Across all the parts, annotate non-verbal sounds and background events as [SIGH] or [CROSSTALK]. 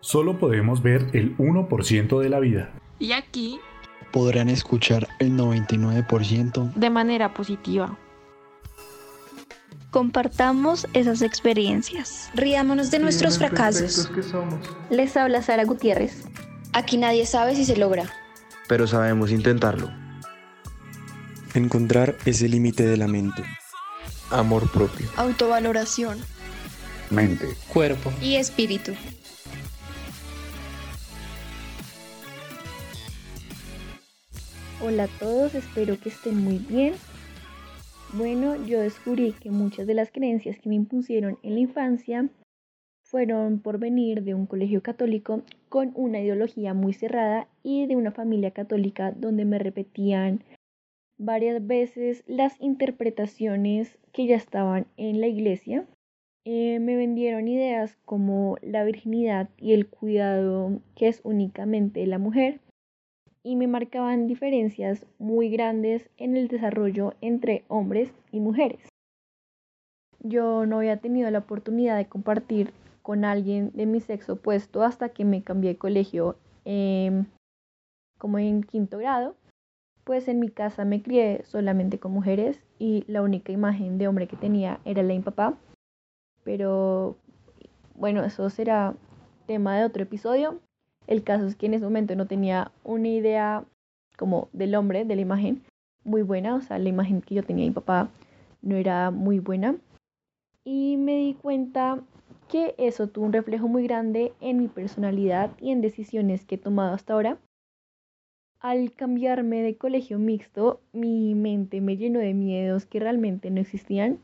Solo podemos ver el 1% de la vida. Y aquí podrán escuchar el 99% de manera positiva. Compartamos esas experiencias. Riámonos de nuestros fracasos. Les habla Sara Gutiérrez. Aquí nadie sabe si se logra. Pero sabemos intentarlo. Encontrar ese límite de la mente. Amor propio. Autovaloración. Mente. Cuerpo. Y espíritu. Hola a todos, espero que estén muy bien. Bueno, yo descubrí que muchas de las creencias que me impusieron en la infancia fueron por venir de un colegio católico con una ideología muy cerrada y de una familia católica donde me repetían varias veces las interpretaciones que ya estaban en la iglesia. Eh, me vendieron ideas como la virginidad y el cuidado que es únicamente la mujer y me marcaban diferencias muy grandes en el desarrollo entre hombres y mujeres. Yo no había tenido la oportunidad de compartir con alguien de mi sexo opuesto hasta que me cambié de colegio em, como en quinto grado. Pues en mi casa me crié solamente con mujeres y la única imagen de hombre que tenía era la de mi papá. Pero bueno, eso será tema de otro episodio. El caso es que en ese momento no tenía una idea como del hombre, de la imagen, muy buena. O sea, la imagen que yo tenía de mi papá no era muy buena. Y me di cuenta que eso tuvo un reflejo muy grande en mi personalidad y en decisiones que he tomado hasta ahora. Al cambiarme de colegio mixto, mi mente me llenó de miedos que realmente no existían,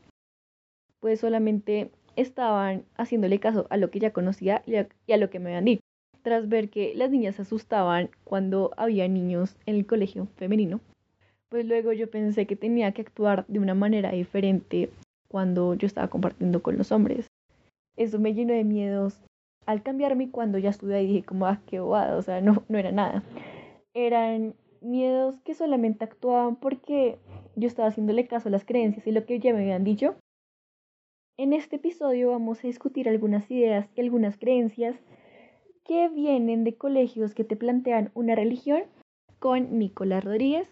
pues solamente estaban haciéndole caso a lo que ya conocía y a, lo que me habían dicho tras ver que las niñas se asustaban cuando había niños en el colegio femenino, pues luego yo pensé que tenía que actuar de una manera diferente cuando yo estaba compartiendo con los hombres. Eso me llenó de miedos al cambiarme cuando ya ahí dije como, ah, qué bobada, o sea, no, no era nada. Eran miedos que solamente actuaban porque yo estaba haciéndole caso a las creencias y lo que ya me habían dicho. En este episodio vamos a discutir algunas ideas y algunas creencias que vienen de colegios que te plantean una religión con Nicolás Rodríguez.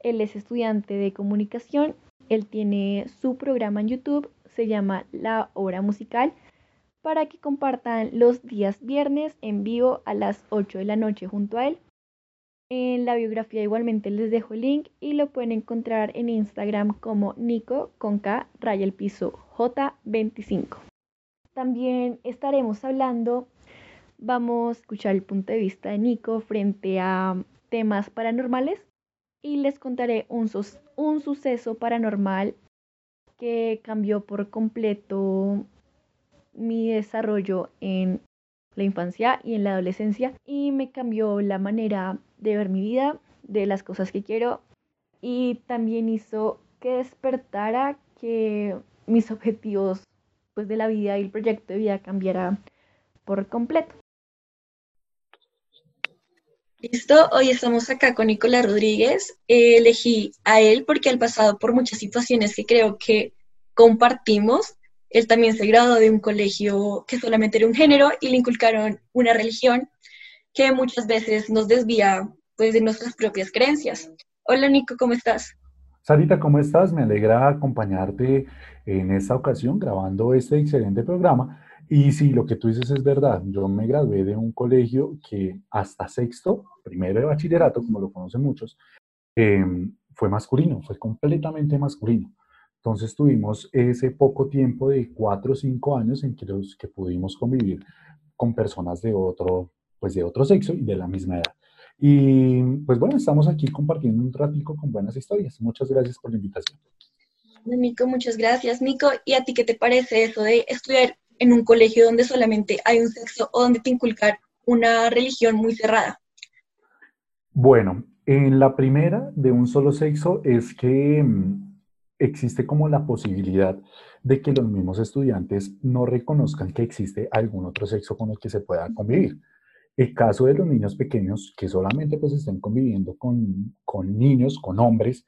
Él es estudiante de comunicación, él tiene su programa en YouTube, se llama La Hora Musical, para que compartan los días viernes en vivo a las 8 de la noche junto a él. En la biografía igualmente les dejo el link y lo pueden encontrar en Instagram como Nico con K raya el piso J25. También estaremos hablando vamos a escuchar el punto de vista de Nico frente a temas paranormales y les contaré un, suceso paranormal que cambió por completo mi desarrollo en la infancia y en la adolescencia y me cambió la manera de ver mi vida, de las cosas que quiero y también hizo que despertara que mis objetivos pues de la vida y el proyecto de vida cambiara por completo. Listo, hoy estamos acá con Nicolás Rodríguez. elegí a él porque ha pasado por muchas situaciones que creo que compartimos. Él también se graduó de un colegio que solamente era un género y le inculcaron una religión que muchas veces nos desvía pues, de nuestras propias creencias. Hola Nico, ¿cómo estás? Sarita, ¿cómo estás? Me alegra acompañarte en esta ocasión grabando este excelente programa y sí, lo que tú dices es verdad. Yo me gradué de un colegio que hasta sexto, primero de bachillerato, como lo conocen muchos, em, fue masculino, fue completamente masculino. Entonces tuvimos ese poco tiempo de cuatro o cinco años en que, los, que pudimos convivir con personas de otro, pues de otro sexo y de la misma edad. Y pues bueno, estamos aquí compartiendo un ratico con buenas historias. Muchas gracias por la invitación. Nico, muchas gracias. Nico, ¿y a ti qué te parece eso de estudiar en un colegio donde solamente hay un sexo o donde te inculcar una religión muy cerrada? Bueno, en la primera de un solo sexo es que mm, existe como la posibilidad de que los mismos estudiantes no reconozcan que existe algún otro sexo con el que se pueda convivir. El caso de los niños pequeños que solamente pues estén conviviendo con, con niños, con hombres,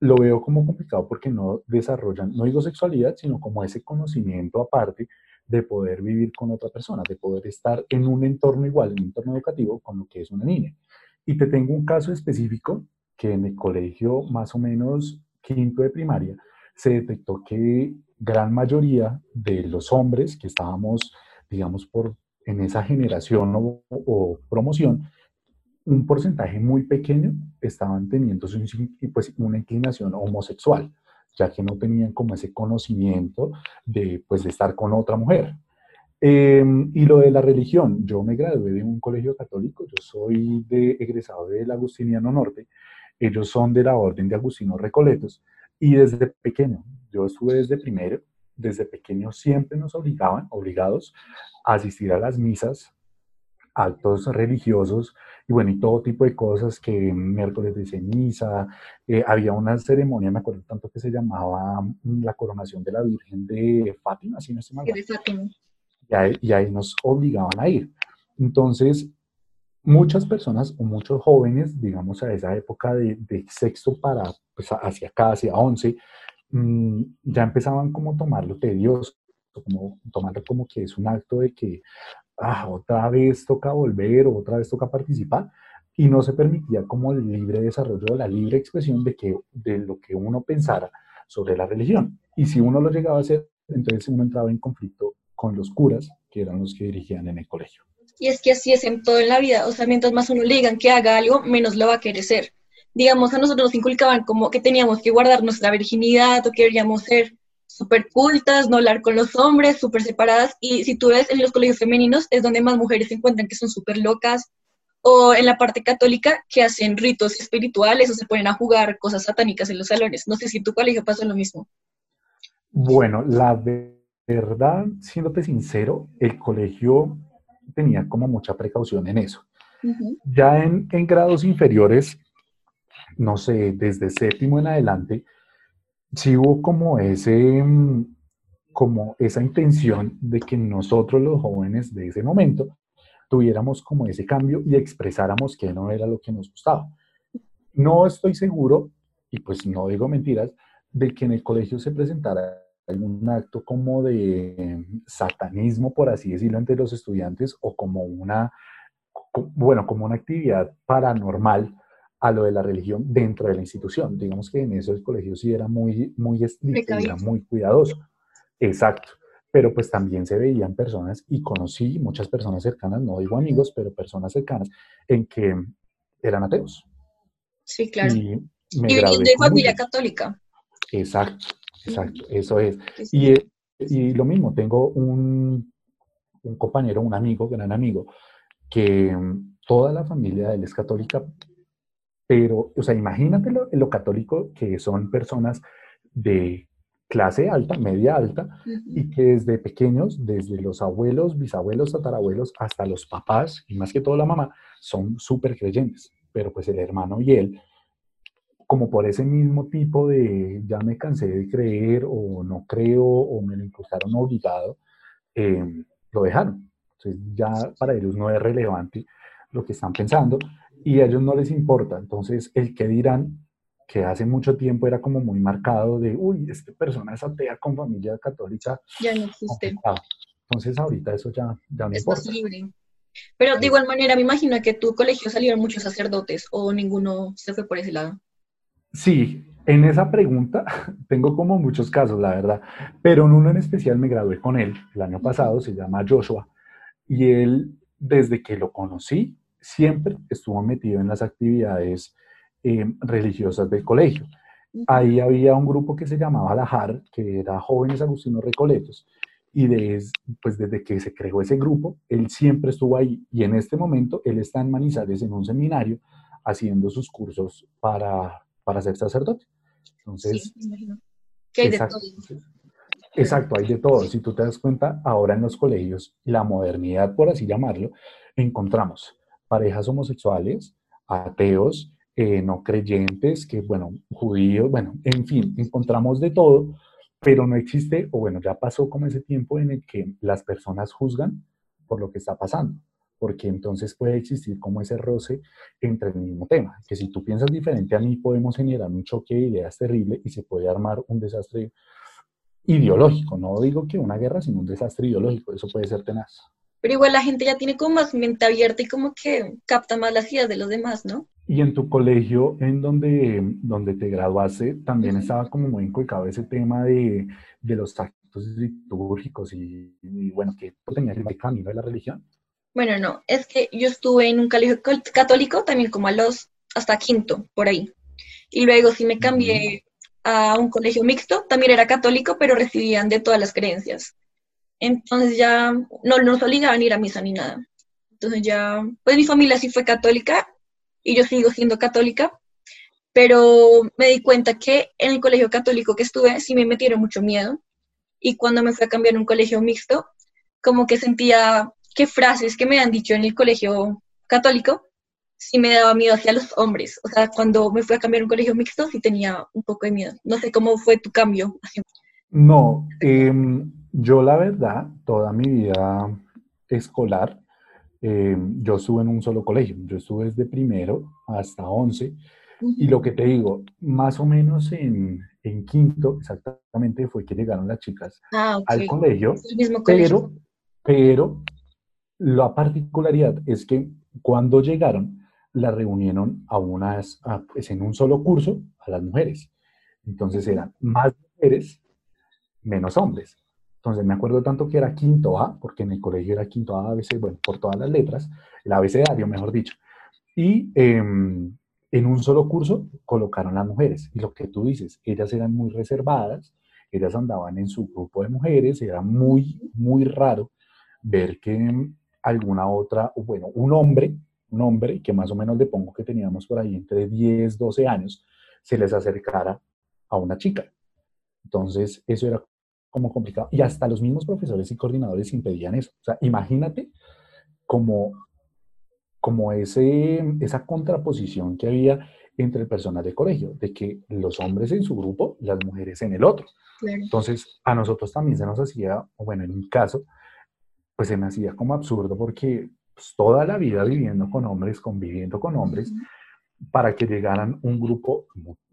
lo veo como complicado porque no desarrollan, no digo sexualidad, sino como ese conocimiento aparte de poder vivir con otra persona, de poder estar en un entorno igual, en un entorno educativo, con lo que es una niña. Y te tengo un caso específico que en el colegio más o menos quinto de primaria se detectó que gran mayoría de los hombres que estábamos, digamos, por, en esa generación o, o promoción, un porcentaje muy pequeño estaban teniendo pues, una inclinación homosexual, ya que no tenían como ese conocimiento de, pues, de estar con otra mujer. Em, y lo de la religión, yo me gradué de un colegio católico, yo soy de, egresado del Agustiniano Norte, ellos son de la Orden de Agustinos Recoletos, y desde pequeño, yo estuve desde primero, desde pequeño siempre nos obligaban, obligados a asistir a las misas, actos religiosos y bueno, y todo tipo de cosas que miércoles de ceniza, eh, había una ceremonia, me acuerdo tanto que se llamaba mm, la coronación de la Virgen de Fátima, si no estoy mal. Y ahí, y ahí nos obligaban a ir. Entonces, muchas personas o muchos jóvenes, digamos a esa época de, de sexto para, pues hacia acá, hacia once, mmm, ya empezaban como a tomarlo tedioso, como tomarlo como que es un acto de que ah, otra vez toca volver o otra vez toca participar y no se permitía como el libre desarrollo, la libre expresión de, que, de lo que uno pensara sobre la religión. Y si uno lo llegaba a hacer, entonces uno entraba en conflicto con los curas, que eran los que dirigían en el colegio. Y es que así es en todo en la vida, o sea, mientras más uno le digan que haga algo, menos lo va a querer ser. Digamos, a nosotros nos inculcaban como que teníamos que guardar nuestra virginidad o que deberíamos ser súper cultas, no hablar con los hombres, súper separadas. Y si tú ves en los colegios femeninos, es donde más mujeres se encuentran que son súper locas. O en la parte católica, que hacen ritos espirituales o se ponen a jugar cosas satánicas en los salones. No sé si tu colegio pasó lo mismo. Bueno, la verdad, siéndote sincero, el colegio tenía como mucha precaución en eso. Ya en, en grados inferiores, no sé, desde séptimo en adelante, sí hubo como ese, mm, como esa intención de que nosotros los jóvenes de ese momento tuviéramos como ese cambio y expresáramos que no era lo que nos gustaba. No estoy seguro, y pues no digo mentiras, de que en el colegio se presentara algún acto como de satanismo, por así decirlo, entre los estudiantes o como una, bueno, como una actividad paranormal a lo de la religión dentro de la institución. Digamos que en eso el colegio sí era muy, muy estricto, era muy cuidadoso. Exacto. Pero pues también se veían personas, y conocí muchas personas cercanas, no digo amigos, pero personas cercanas, en que eran ateos. Sí, claro. Y, me de familia católica. Exacto, exacto, eso es. Y, y lo mismo, tengo un, un compañero, un amigo, gran amigo, que mm, toda la familia de él es católica, pero, o sea, imagínate lo, católico que son personas de clase alta, media alta, y que desde pequeños, desde los abuelos, bisabuelos, tatarabuelos, hasta los papás, y más que todo la mamá, son súper creyentes. Pero pues el hermano y él, como por ese mismo tipo de ya me cansé de creer o no creo o me lo impulsaron obligado, eh, lo dejaron. Entonces ya para ellos no es relevante lo que están pensando y a ellos no les importa. Entonces, el que dirán, que hace mucho tiempo era como muy marcado de, uy, esta persona es atea con familia católica. Ya no existe. Entonces, ahorita eso ya, ya no es importa. libre. Pero de igual manera, me imagino que tu colegio salieron muchos sacerdotes o ninguno se fue por ese lado. Sí, en esa pregunta [LAUGHS] tengo como muchos casos, la verdad, pero en uno en especial me gradué con él el año pasado, se llama Joshua, y él, desde que lo conocí, siempre estuvo metido en las actividades eh, religiosas del colegio. Ahí había un grupo que se llamaba La JAR, que era Jóvenes Agustinos Recoletos, y pues desde que se creó ese grupo, él siempre estuvo ahí, y en este momento él está en Manizales en un seminario haciendo sus cursos para, para ser sacerdote. Entonces, hay exacto, de todo. Exacto, hay de todo. Si tú te das cuenta, ahora en los colegios, la modernidad, por así llamarlo, encontramos parejas homosexuales, ateos, eh, no creyentes, que bueno, judíos, bueno, en fin, encontramos de todo, pero no existe, o bueno, ya pasó como ese tiempo en el que las personas juzgan por lo que está pasando, porque entonces puede existir como ese roce entre el mismo tema, que si tú piensas diferente a mí podemos generar un choque de ideas terrible y se puede armar un desastre ideológico. No digo que una guerra, sino un desastre ideológico. Eso puede ser tenaz. Pero igual la gente ya tiene como más mente abierta y como que capta más las ideas de los demás, ¿no? Y en tu colegio, en donde, donde te graduaste, también estaba como muy inculcado ese tema de, de los actos litúrgicos y, y bueno, que tú tenías el camino de la religión. Bueno, no, es que yo estuve en un colegio col- católico también como a los, hasta quinto, por ahí. Y luego sí me cambié a un colegio mixto, también era católico, pero recibían de todas las creencias. Entonces ya no no nos obligaban a ir a misa ni nada. Entonces ya, pues mi familia sí fue católica y yo sigo siendo católica, pero me di cuenta que en el colegio católico que estuve sí me metieron mucho miedo y cuando me fui a cambiar a un colegio mixto, como que sentía que frases que me han dicho en el colegio católico sí me daba miedo hacia los hombres. O sea, cuando me fui a cambiar a un colegio mixto sí tenía un poco de miedo. No sé cómo fue tu cambio. No, em, yo la verdad, toda mi vida escolar, em, yo estuve en un solo colegio. Yo estuve desde primero hasta once. Y lo que te digo, más o menos en, en quinto, exactamente, fue que llegaron las chicas Ah, ok. al colegio, mismo colegio. pero, pero la particularidad es que cuando llegaron, la reunieron a unas, a, pues en un solo curso a las mujeres. Entonces eran más mujeres, menos hombres. Entonces me acuerdo tanto que era quinto A, porque en el colegio era quinto A, ABC, bueno, por todas las letras, el abecedario, mejor dicho. Y em, en un solo curso colocaron las mujeres. Y lo que tú dices, ellas eran muy reservadas, ellas andaban en su grupo de mujeres, era muy, muy raro ver que alguna otra, bueno, un hombre, un hombre que más o menos le pongo que teníamos por ahí entre 10, 12 años, se les acercara a una chica. Entonces, eso era como complicado. Y hasta los mismos profesores y coordinadores impedían eso. O sea, imagínate como, como ese, esa contraposición que había entre el personal de colegio, de que los hombres en su grupo, las mujeres en el otro. Claro. Entonces, a nosotros también se nos hacía, o bueno, en mi caso, pues se me hacía como absurdo porque pues, toda la vida viviendo con hombres, conviviendo con hombres, para que llegaran un grupo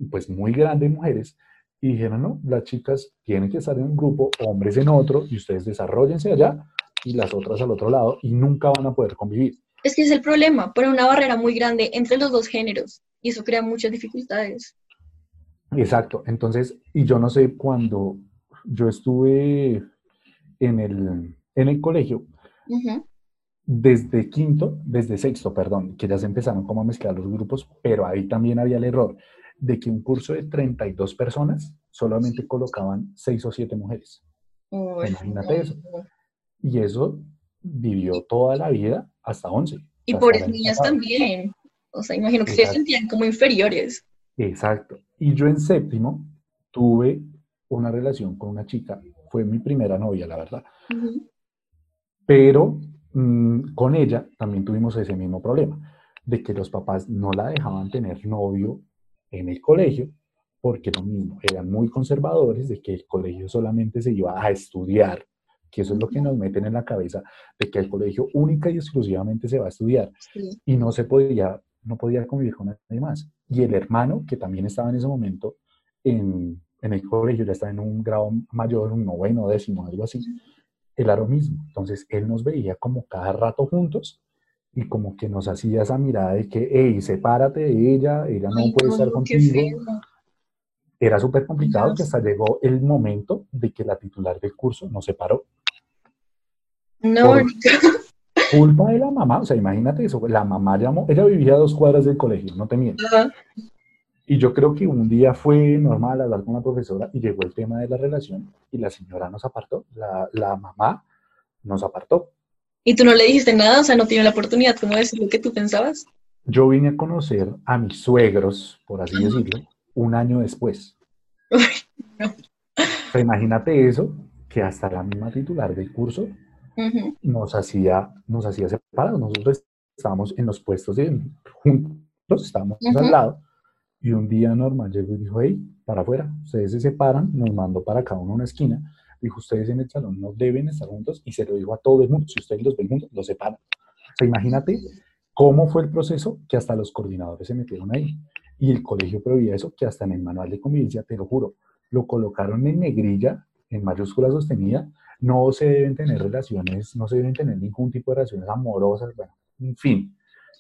pues muy grande de mujeres y dijeron, no, las chicas tienen que estar en un grupo, hombres en otro, y ustedes desarrollense allá y las otras al otro lado y nunca van a poder convivir. Es que es el problema, pone una barrera muy grande entre los dos géneros y eso crea muchas dificultades. Exacto. Entonces, y yo no sé, cuando yo estuve en el, en el colegio, Ujú. desde quinto, desde sexto, perdón, que ya se empezaron como a mezclar los grupos, pero ahí también había el error de que un curso de 32 personas solamente colocaban 6 o 7 mujeres. Uy, Imagínate eso. Y eso vivió toda la vida hasta 11. Y pobres niñas también. O sea, imagino que se sentían como inferiores. Exacto. Y yo en séptimo tuve una relación con una chica, fue mi primera novia, la verdad. Pero mm, con ella también tuvimos ese mismo problema, de que los papás no la dejaban tener novio en el colegio, porque lo mismo, eran muy conservadores de que el colegio solamente se iba a estudiar, que eso es lo que nos meten en la cabeza, de que el colegio única y exclusivamente se va a estudiar, Sí. y no se podía, no podía convivir con nadie más. Y el hermano, que también estaba en ese momento en, en el colegio, ya estaba en un grado mayor, un noveno, décimo, algo así, era lo mismo. Entonces, él nos veía como cada rato juntos y como que nos hacía esa mirada de que, hey, sepárate de ella, ella no Ay, puede estar no, contigo. Era súper complicado Dios. que hasta llegó el momento de que la titular del curso nos separó. No. [LAUGHS] Culpa de la mamá, o sea, imagínate eso, la mamá llamó, ella vivía a dos cuadras del colegio, no te miento. Ajá. Y yo creo que un día fue normal hablar con la profesora y llegó el tema de la relación y la señora nos apartó, la, la mamá nos apartó. Y tú no le dijiste nada, o sea, no tiene la oportunidad como de decir lo que tú pensabas. Yo vine a conocer a mis suegros, por así decirlo, un año después. Uy, no. Imagínate eso, que hasta la misma titular del curso Ujú. nos hacía, nos hacía separados. Nosotros estábamos en los puestos de, juntos, estábamos Ujú. al lado, y un día normal llegó y dijo, hey, para afuera, ustedes se separan, nos mandó para cada uno una esquina, dijo, ustedes en el salón no deben estar juntos, y se lo dijo a todo el mundo, si ustedes los ven juntos, los separan. O imagínate cómo fue el proceso que hasta los coordinadores se metieron ahí, y el colegio prohibía eso, que hasta en el manual de convivencia, te lo juro, lo colocaron en negrilla en mayúscula sostenida, no se deben tener relaciones, no se deben tener ningún tipo de relaciones amorosas, bueno, en fin.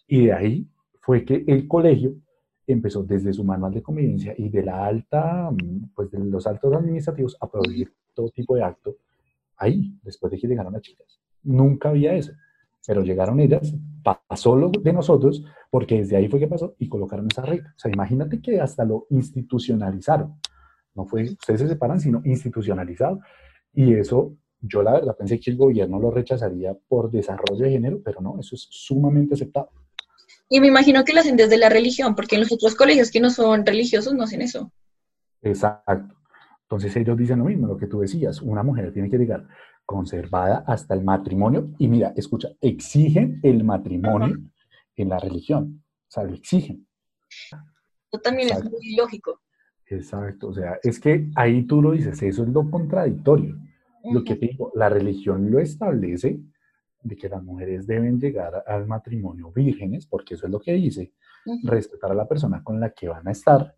Y de ahí fue que el colegio empezó desde su manual de convivencia y de la alta, pues de los altos administrativos a prohibir todo tipo de acto ahí, después de que llegaron las chicas. Nunca había eso, pero llegaron ellas, pasó lo de nosotros, porque desde ahí fue que pasó y colocaron esa regla. O sea, imagínate que hasta lo institucionalizaron. No fue, ustedes se separan, sino institucionalizado. Y eso, yo la verdad pensé que el gobierno lo rechazaría por desarrollo de género, pero no, eso es sumamente aceptado. Y me imagino que lo hacen desde la religión, porque en los otros colegios que no son religiosos no hacen eso. Exacto. Entonces ellos dicen lo mismo, lo que tú decías, una mujer tiene que llegar conservada hasta el matrimonio. Y mira, escucha, exigen el matrimonio en la religión. O sea, lo exigen. Eso también es muy lógico. Exacto, o sea, es que ahí tú lo dices, eso es lo contradictorio. Lo que te digo, la religión lo establece, de que las mujeres deben llegar al matrimonio vírgenes, porque eso es lo que dice, respetar a la persona con la que van a estar,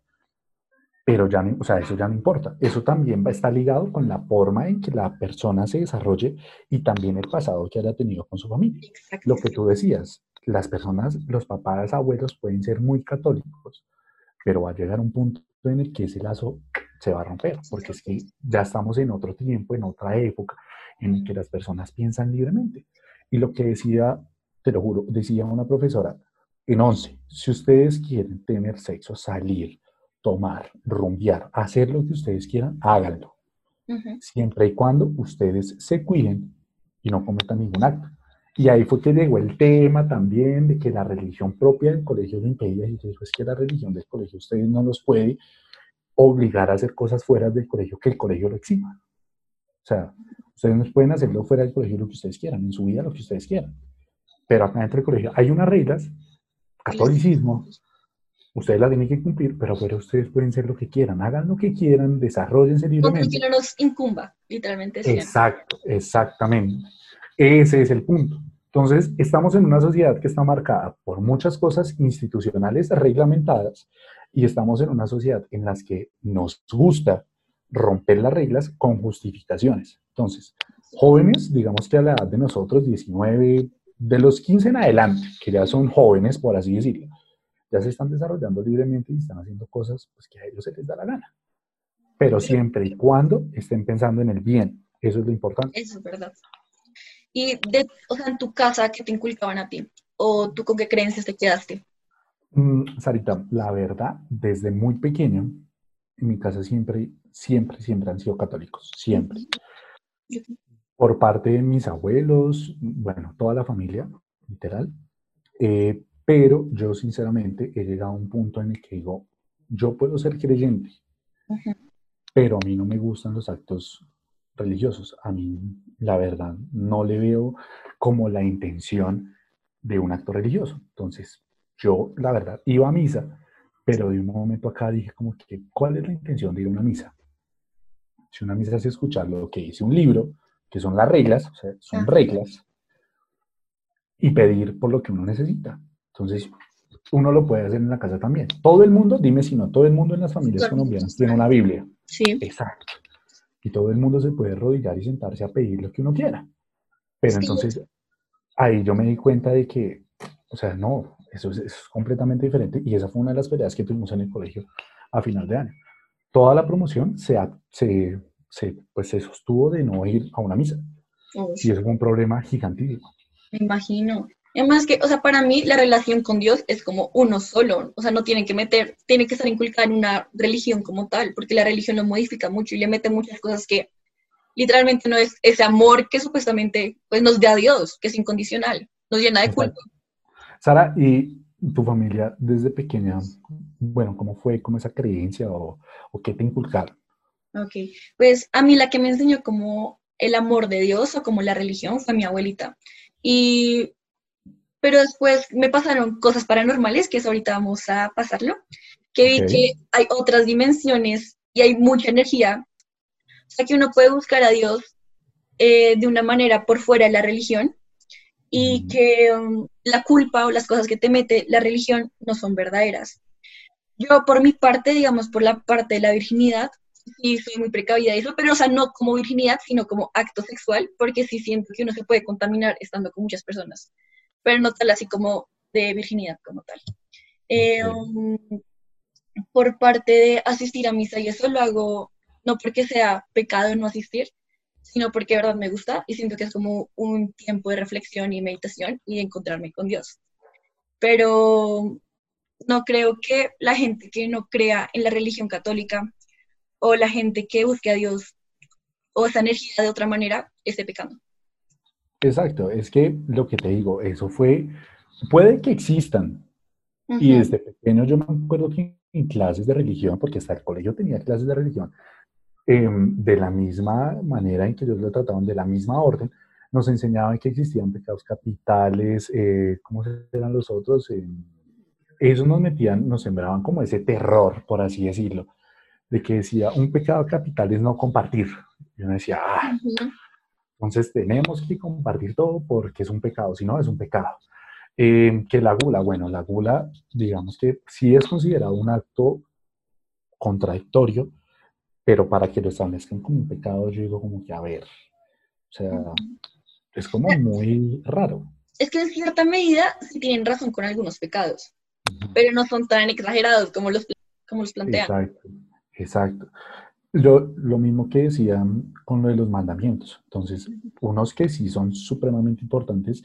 pero ya no, o sea, eso ya no importa. Eso también va a estar ligado con la forma en que la persona se desarrolle y también el pasado que haya tenido con su familia. Lo que tú decías, las personas, los papás, abuelos pueden ser muy católicos, pero va a llegar un punto en el que ese lazo se va a romper, porque es que ya estamos en otro tiempo, en otra época, en el que las personas piensan libremente. Y lo que decía, te lo juro, decía una profesora en 11, si ustedes quieren tener sexo, salir, tomar, rumbear, hacer lo que ustedes quieran, háganlo. Siempre y cuando ustedes se cuiden y no cometan ningún acto. Y ahí fue que llegó el tema también de que la religión propia del colegio lo impedía. Y digo, es que la religión del colegio ustedes no los puede obligar a hacer cosas fuera del colegio que el colegio lo exima. O sea, Ustedes no pueden hacerlo fuera del colegio lo que ustedes quieran, en su vida lo que ustedes quieran. Pero acá dentro del colegio hay unas reglas, catolicismo, ustedes las tienen que cumplir, pero fuera ustedes pueden ser lo que quieran, hagan lo que quieran, desarrollense libremente. que no nos incumba, literalmente. Exacto, exactamente. Ese es el punto. Entonces, estamos en una sociedad que está marcada por muchas cosas institucionales reglamentadas y estamos en una sociedad en las que nos gusta romper las reglas con justificaciones. Entonces, jóvenes, digamos que a la edad de nosotros, 19, de los 15 en adelante, que ya son jóvenes, por así decirlo, ya se están desarrollando libremente y están haciendo cosas pues, que a ellos se les da la gana. Pero siempre y cuando estén pensando en el bien. Eso es lo importante. Eso es verdad. Y, de, o sea, en tu casa, ¿qué te inculcaban a ti? ¿O tú con qué creencias te quedaste? Mm, Sarita, la verdad, desde muy pequeño, en mi casa siempre, siempre, siempre han sido católicos, siempre. Por parte de mis abuelos, bueno, toda la familia, literal. Eh, pero yo sinceramente he llegado a un punto en el que digo, yo puedo ser creyente, pero a mí no me gustan los actos religiosos. A mí, la verdad, no le veo como la intención de un acto religioso. Entonces, yo, la verdad, iba a misa, pero de un momento acá dije como que, ¿cuál es la intención de ir a una misa? Si una misa es escuchar lo que dice un libro, que son las reglas, o sea, son reglas, y pedir por lo que uno necesita. Entonces, uno lo puede hacer en la casa también. Todo el mundo, dime si no, todo el mundo en las familias colombianas tiene una Biblia. Sí. Exacto. Y todo el mundo se puede arrodillar y sentarse a pedir lo que uno quiera. Pero entonces, ahí yo me di cuenta de que, o sea, no, eso es, completamente diferente y esa fue una de las peleas que tuvimos en el colegio a final de año. Toda la promoción se, se, se pues se sostuvo de no ir a una misa. Y eso fue un problema gigantísimo. Me imagino. Además que, o sea, para mí la relación con Dios es como uno solo, o sea, no tiene que meter, tiene que estar inculcada en una religión como tal, porque la religión lo modifica mucho y le mete muchas cosas que literalmente no es ese amor que supuestamente pues nos da Dios, que es incondicional, nos llena de culpa. Sara, ¿y tu familia desde pequeña, bueno, cómo fue, cómo esa creencia o, o qué te inculcaron? Ok, pues a mí la que me enseñó como el amor de Dios o como la religión fue mi abuelita. Y, pero después me pasaron cosas paranormales, que es ahorita vamos a pasarlo, que vi que hay otras dimensiones y hay mucha energía. O sea, que uno puede buscar a Dios eh, de una manera por fuera de la religión y que um, la culpa o las cosas que te mete la religión no son verdaderas. Yo por mi parte, digamos, por la parte de la virginidad, sí soy muy precavida de eso, pero o sea, no como virginidad, sino como acto sexual, porque sí siento que uno se puede contaminar estando con muchas personas, pero no tal así como de virginidad como tal. Eh, um, por parte de asistir a misa y eso lo hago no porque sea pecado no asistir, sino porque de verdad me gusta y siento que es como un tiempo de reflexión y meditación y de encontrarme con Dios. Pero no creo que la gente que no crea en la religión católica o la gente que busque a Dios o esa energía de otra manera esté pecando. Exacto, es que lo que te digo, eso fue, puede que existan. Y desde pequeño yo me acuerdo que en clases de religión, porque hasta el colegio tenía clases de religión, em, de la misma manera en que ellos lo trataban, de la misma orden, nos enseñaban que existían pecados capitales, eh, ¿cómo eran los otros? Eh, ellos nos metían, nos sembraban como ese terror, por así decirlo, de que decía, un pecado capital es no compartir. Y uno decía, ah, entonces tenemos que compartir todo porque es un pecado, si no es un pecado. Eh, que la gula, bueno, la gula, digamos que sí es considerado un acto contradictorio, pero para que lo establezcan como un pecado, yo digo como que, a ver, o sea, es como muy raro. Es que en cierta medida sí tienen razón con algunos pecados, pero no son tan exagerados como los, como los plantean. Exacto, exacto. Lo, lo, mismo que decían con lo de los mandamientos. Entonces, unos que sí son supremamente importantes,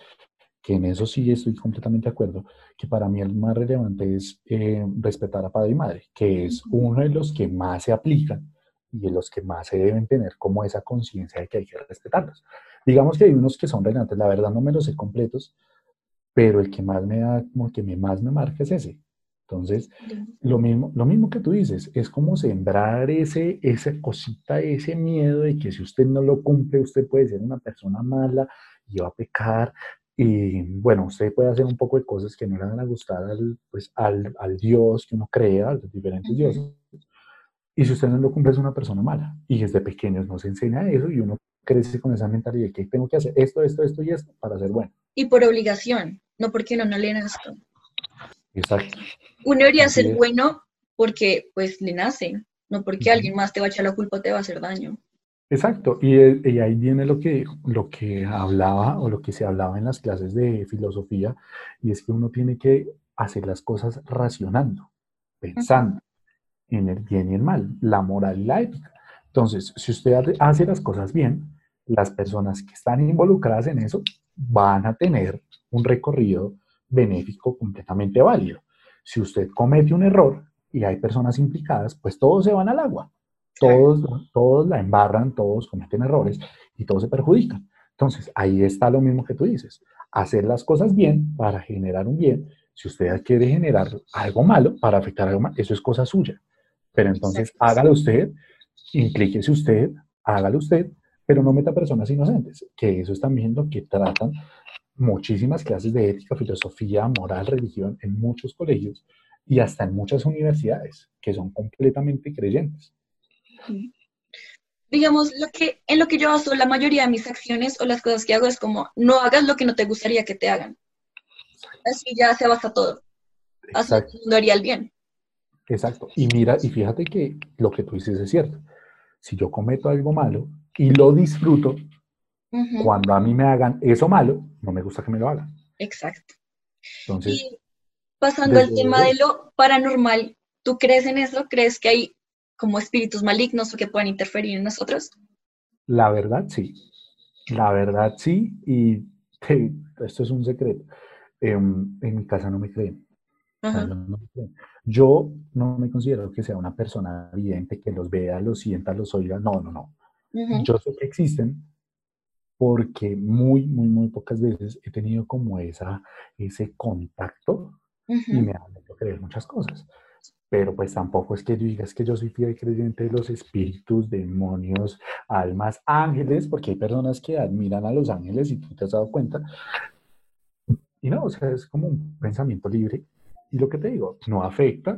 que en eso sí estoy completamente de acuerdo, que para mí el más relevante es eh, respetar a padre y madre, que es uno de los que más se aplican y de los que más se deben tener como esa conciencia de que hay que respetarlos. Digamos que hay unos que son relevantes, la verdad no me los sé completos, pero el que más me da, como que más me marca es ese. Entonces, lo mismo, lo mismo que tú dices, es como sembrar ese, esa cosita, ese miedo de que si usted no lo cumple, usted puede ser una persona mala y va a pecar. Y bueno, usted puede hacer un poco de cosas que no le van a gustar al, pues, al, al Dios que uno crea, a los diferentes dioses. Y si usted no lo cumple, es una persona mala. Y desde pequeños nos enseña eso y uno crece con esa mentalidad de que tengo que hacer esto, esto, esto y esto para ser bueno. Y por obligación, no porque uno no le nazca. Exacto. Uno debería ser bueno porque pues le nace, no porque alguien más te va a echar la culpa o te va a hacer daño. Exacto, y, y, ahí viene lo que, lo que hablaba o lo que se hablaba en las clases de filosofía, y es que uno tiene que hacer las cosas racionando, pensando en el bien y el mal, la moral y la ética. Entonces, si usted hace las cosas bien, las personas que están involucradas en eso van a tener un recorrido benéfico completamente válido. Si usted comete un error y hay personas implicadas, pues todos se van al agua. Todos, todos la embarran, todos cometen errores y todos se perjudican. Entonces, ahí está lo mismo que tú dices. Hacer las cosas bien para generar un bien. Si usted quiere generar algo malo para afectar algo malo, eso es cosa suya. Pero entonces hágalo usted, implíquese usted, hágalo usted, pero no meta personas inocentes, que eso es también lo que tratan muchísimas clases de ética, filosofía, moral, religión en muchos colegios y hasta en muchas universidades que son completamente creyentes. Digamos, lo que, en lo que yo hago la mayoría de mis acciones o las cosas que hago es como, no hagas lo que no te gustaría que te hagan. Así ya se basa todo. Así no haría el bien. Exacto. Y mira, y fíjate que lo que tú dices es cierto. Si yo cometo algo malo y lo disfruto, cuando a mí me hagan eso malo, no me gusta que me lo hagan. Exacto. Entonces, y pasando al tema de lo paranormal, ¿tú crees en eso? ¿Crees que hay como espíritus malignos o que puedan interferir en nosotros? La verdad, sí. La verdad, sí. Y esto es un secreto. Em, en mi casa no me creen. Yo no me considero que sea una persona evidente que los vea, los sienta, los oiga. No, no, no. Yo sé que existen, porque muy, muy, muy pocas veces he tenido como esa, ese contacto y me han hecho creer muchas cosas. Pero pues tampoco es que digas que yo soy fiel creyente de los espíritus, demonios, almas, ángeles, porque hay personas que admiran a los ángeles y tú te has dado cuenta. Y no, o sea, es como un pensamiento libre. Y lo que te digo, no afecta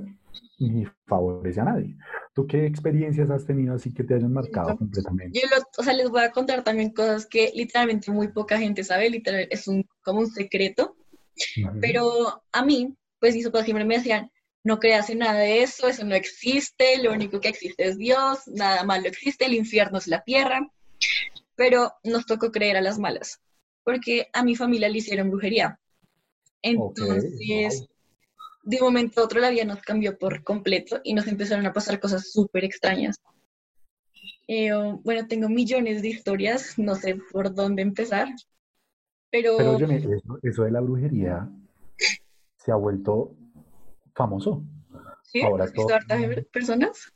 ni favorece a nadie. ¿Tú qué experiencias has tenido así que te hayan marcado completamente? Yo o sea, les voy a contar también cosas que literalmente muy poca gente sabe, literal, es un, como un secreto, pero a mí, pues mis papás siempre me decían, no creas en nada de eso, eso no existe, lo único que existe es Dios, nada malo existe, el infierno es la tierra, pero nos tocó creer a las malas, porque a mi familia le hicieron brujería. Entonces, de un momento a otro la vida nos cambió por completo y nos empezaron a pasar cosas súper extrañas. Eh, bueno, tengo millones de historias, no sé por dónde empezar, pero... Pero Johnny, eso, eso de la brujería se ha vuelto famoso. ¿Sí? Ahora ¿Has visto todo- hartas personas?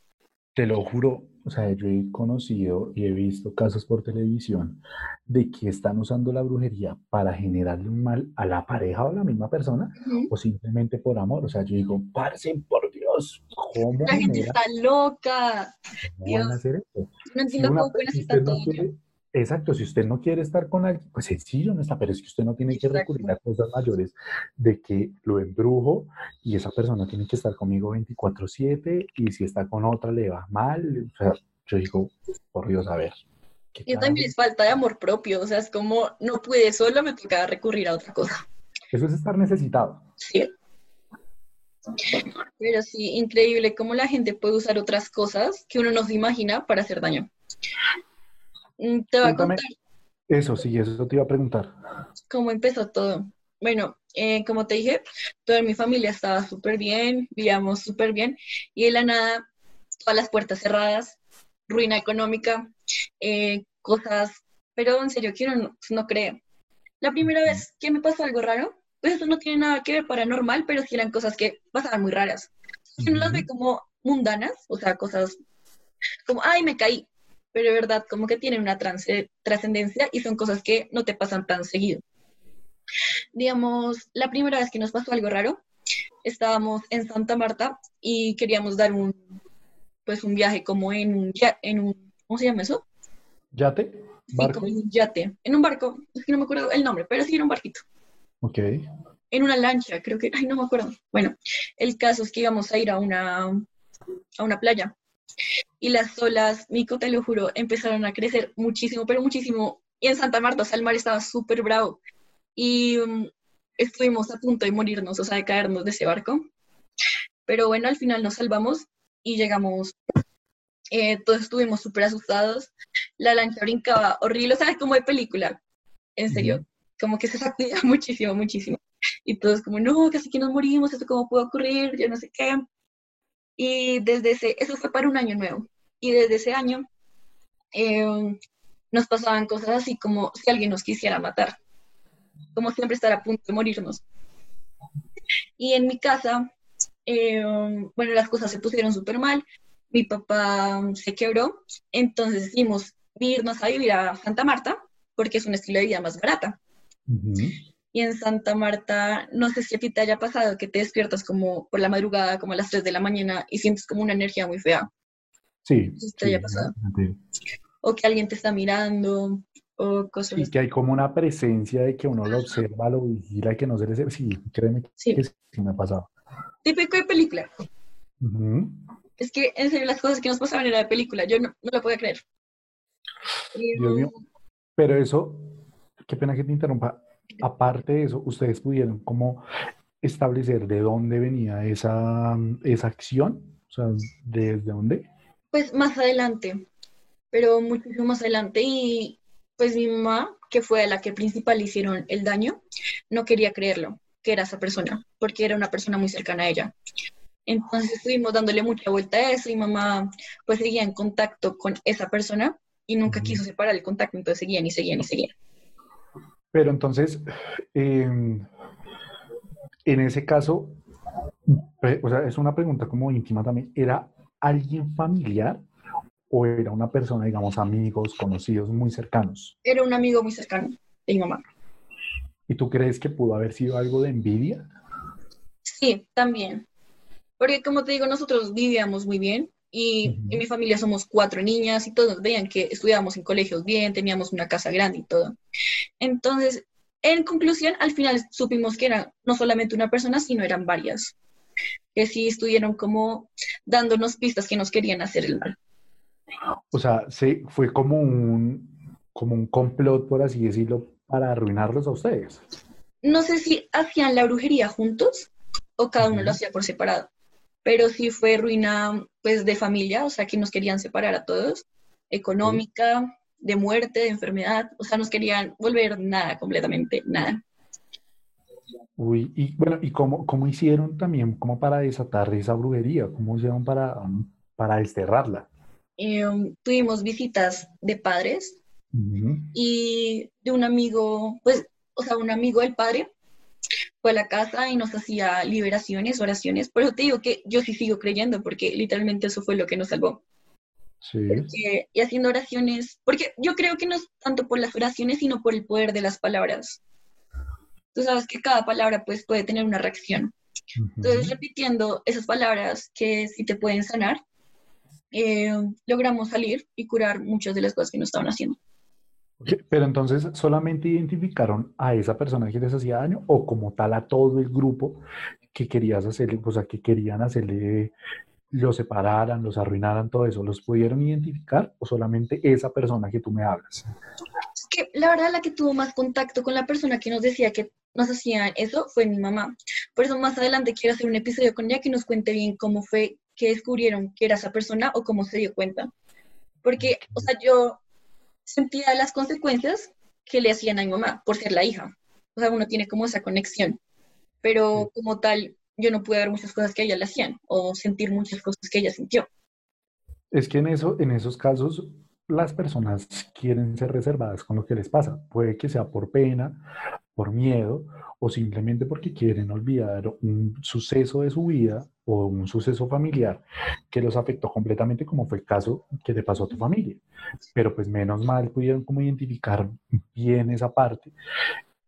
Te lo juro, o sea, yo he conocido y he visto casos por televisión de que están usando la brujería para generarle un mal a la pareja o a la misma persona o simplemente por amor. O sea, yo digo, parce, por Dios, ¿cómo, La gente genera- está loca. cómo van a Dios. hacer esto? No entiendo cómo pueden no todo. quiere- exacto, si usted no quiere estar con alguien, pues sencillo, no está, pero es que usted no tiene que recurrir a cosas mayores de que lo embrujo y esa persona tiene que estar conmigo 24/7 y si está con otra le va mal. O sea, yo digo, por Dios, a ver. ¿qué Y también es falta de amor propio, o sea, es como no pude solo, me toca recurrir a otra cosa. Eso es estar necesitado. Sí. Pero sí, increíble cómo la gente puede usar otras cosas que uno no se imagina para hacer daño. Mm, Te voy a contar Eso sí, eso te iba a preguntar. cómo empezó todo. Bueno, eh, como te dije, toda mi familia estaba súper bien, vivíamos súper bien, y de la nada, todas las puertas cerradas, ruina económica, eh, cosas, pero en serio, que uno no, no cree. La primera vez que me pasó algo raro, pues eso no tiene nada que ver paranormal, pero sí eran cosas que pasaban muy raras. Uno las ve como mundanas, o sea, cosas como, ay, me caí, pero de verdad como que tienen una trance- trascendencia y son cosas que no te pasan tan seguido. Digamos, la primera vez que nos pasó algo raro, estábamos en Santa Marta y queríamos dar un, pues un viaje como en un, en un, ¿cómo se llama eso? ¿Yate? Sí, ¿Barco? como en un yate, en un barco, es que no me acuerdo el nombre, pero sí era un barquito. Ok. en una lancha, creo que, ay, no me acuerdo. Bueno, el caso es que íbamos a ir a una, a una playa y las olas, Nico, te lo juro, empezaron a crecer muchísimo, pero muchísimo. Y en Santa Marta, o sea, el mar estaba súper bravo y um, estuvimos a punto de morirnos, o sea, de caernos de ese barco. Pero bueno, al final nos salvamos y llegamos. Eh, todos estuvimos súper asustados. La lancha brincaba horrible, o sea, como de película. En serio, como que se sacudía [LAUGHS] muchísimo, muchísimo. Y todos como, no, casi que nos morimos, esto cómo pudo ocurrir, yo no sé qué. Y desde ese, eso fue para un año nuevo. Y desde ese año eh, nos pasaban cosas así como si alguien nos quisiera matar. Como siempre estar a punto de morirnos. Y en mi casa, eh, bueno, las cosas se pusieron súper mal. Mi papá se quebró, entonces decidimos irnos a vivir a Santa Marta, porque es un estilo de vida más barata. Y en Santa Marta, no sé si a ti te haya pasado que te despiertas como por la madrugada, como a las 3 de la mañana, y sientes como una energía muy fea. Sí. Te haya pasado. O que alguien te está mirando, o cosas Sí, así. que hay como una presencia de que uno lo observa, lo vigila, que no se le... Sí, créeme Sí. que sí me ha pasado. Típico de película. Es que en serio las cosas que nos pasaban era de película. Yo no, no lo podía creer. Dios mío. Pero eso, qué pena que te interrumpa. Aparte de eso, ustedes pudieron como establecer de dónde venía esa, esa acción, o sea, desde dónde. Pues más adelante, pero muchísimo más adelante. Y pues mi mamá, que fue a la que principal le hicieron el daño, no quería creerlo, que era esa persona, porque era una persona muy cercana a ella. Entonces estuvimos dándole mucha vuelta a eso y mamá pues seguía en contacto con esa persona y nunca quiso separar el contacto, entonces seguían y seguían y seguían. Pero entonces, em, en ese caso, pues, o sea, es una pregunta como íntima también. ¿Era alguien familiar o era una persona, digamos, amigos, conocidos, muy cercanos? Era un amigo muy cercano de mi mamá. ¿Y tú crees que pudo haber sido algo de envidia? Sí, también. Porque como te digo, nosotros vivíamos muy bien y en mi familia somos cuatro niñas y todos veían que estudiábamos en colegios bien, teníamos una casa grande y todo. Entonces, en conclusión, al final supimos que era no solamente una persona, sino eran varias. Que sí estuvieron como dándonos pistas que nos querían hacer el mal. O sea, se, fue como un, como un complot, por así decirlo, para arruinarlos a ustedes. No sé si hacían la brujería juntos o cada uno lo hacía por separado. pero sí fue ruina pues de familia, o sea, que nos querían separar a todos, económica, de muerte, de enfermedad, o sea, nos querían volver nada, completamente nada. Uy, y bueno, ¿y cómo, cómo hicieron también como para desatar esa brujería? ¿Cómo hicieron para, um, para desterrarla? Em, tuvimos visitas de padres y de un amigo, pues, o sea, un amigo del padre fue a la casa y nos hacía liberaciones, oraciones. Por eso te digo que yo sí sigo creyendo, porque literalmente eso fue lo que nos salvó. Sí. y haciendo oraciones, porque yo creo que no es tanto por las oraciones, sino por el poder de las palabras. Tú sabes que cada palabra pues puede tener una reacción. Entonces, repitiendo esas palabras que sí te pueden sanar, eh, logramos salir y curar muchas de las cosas que nos estaban haciendo. Pero entonces, ¿solamente identificaron a esa persona que les hacía daño o como tal a todo el grupo que querías hacerle, o sea, que querían hacerle, lo separaran, los arruinaran, todo eso? ¿Los pudieron identificar o solamente esa persona que tú me hablas? Que la verdad la que tuvo más contacto con la persona que nos decía que nos hacían eso fue mi mamá. Por eso más adelante quiero hacer un episodio con ella que nos cuente bien cómo fue que descubrieron que era esa persona o cómo se dio cuenta. Porque, o sea, yo sentía las consecuencias que le hacían a mi mamá por ser la hija. O sea, uno tiene como esa conexión. Pero como tal, yo no pude ver muchas cosas que ella le hacían o sentir muchas cosas que ella sintió. Es que en, eso, en esos casos las personas quieren ser reservadas con lo que les pasa. Puede que sea por pena, por miedo o simplemente porque quieren olvidar un suceso de su vida o un suceso familiar que los afectó completamente, como fue el caso que te pasó a tu familia. Pero pues menos mal pudieron como identificar bien esa parte.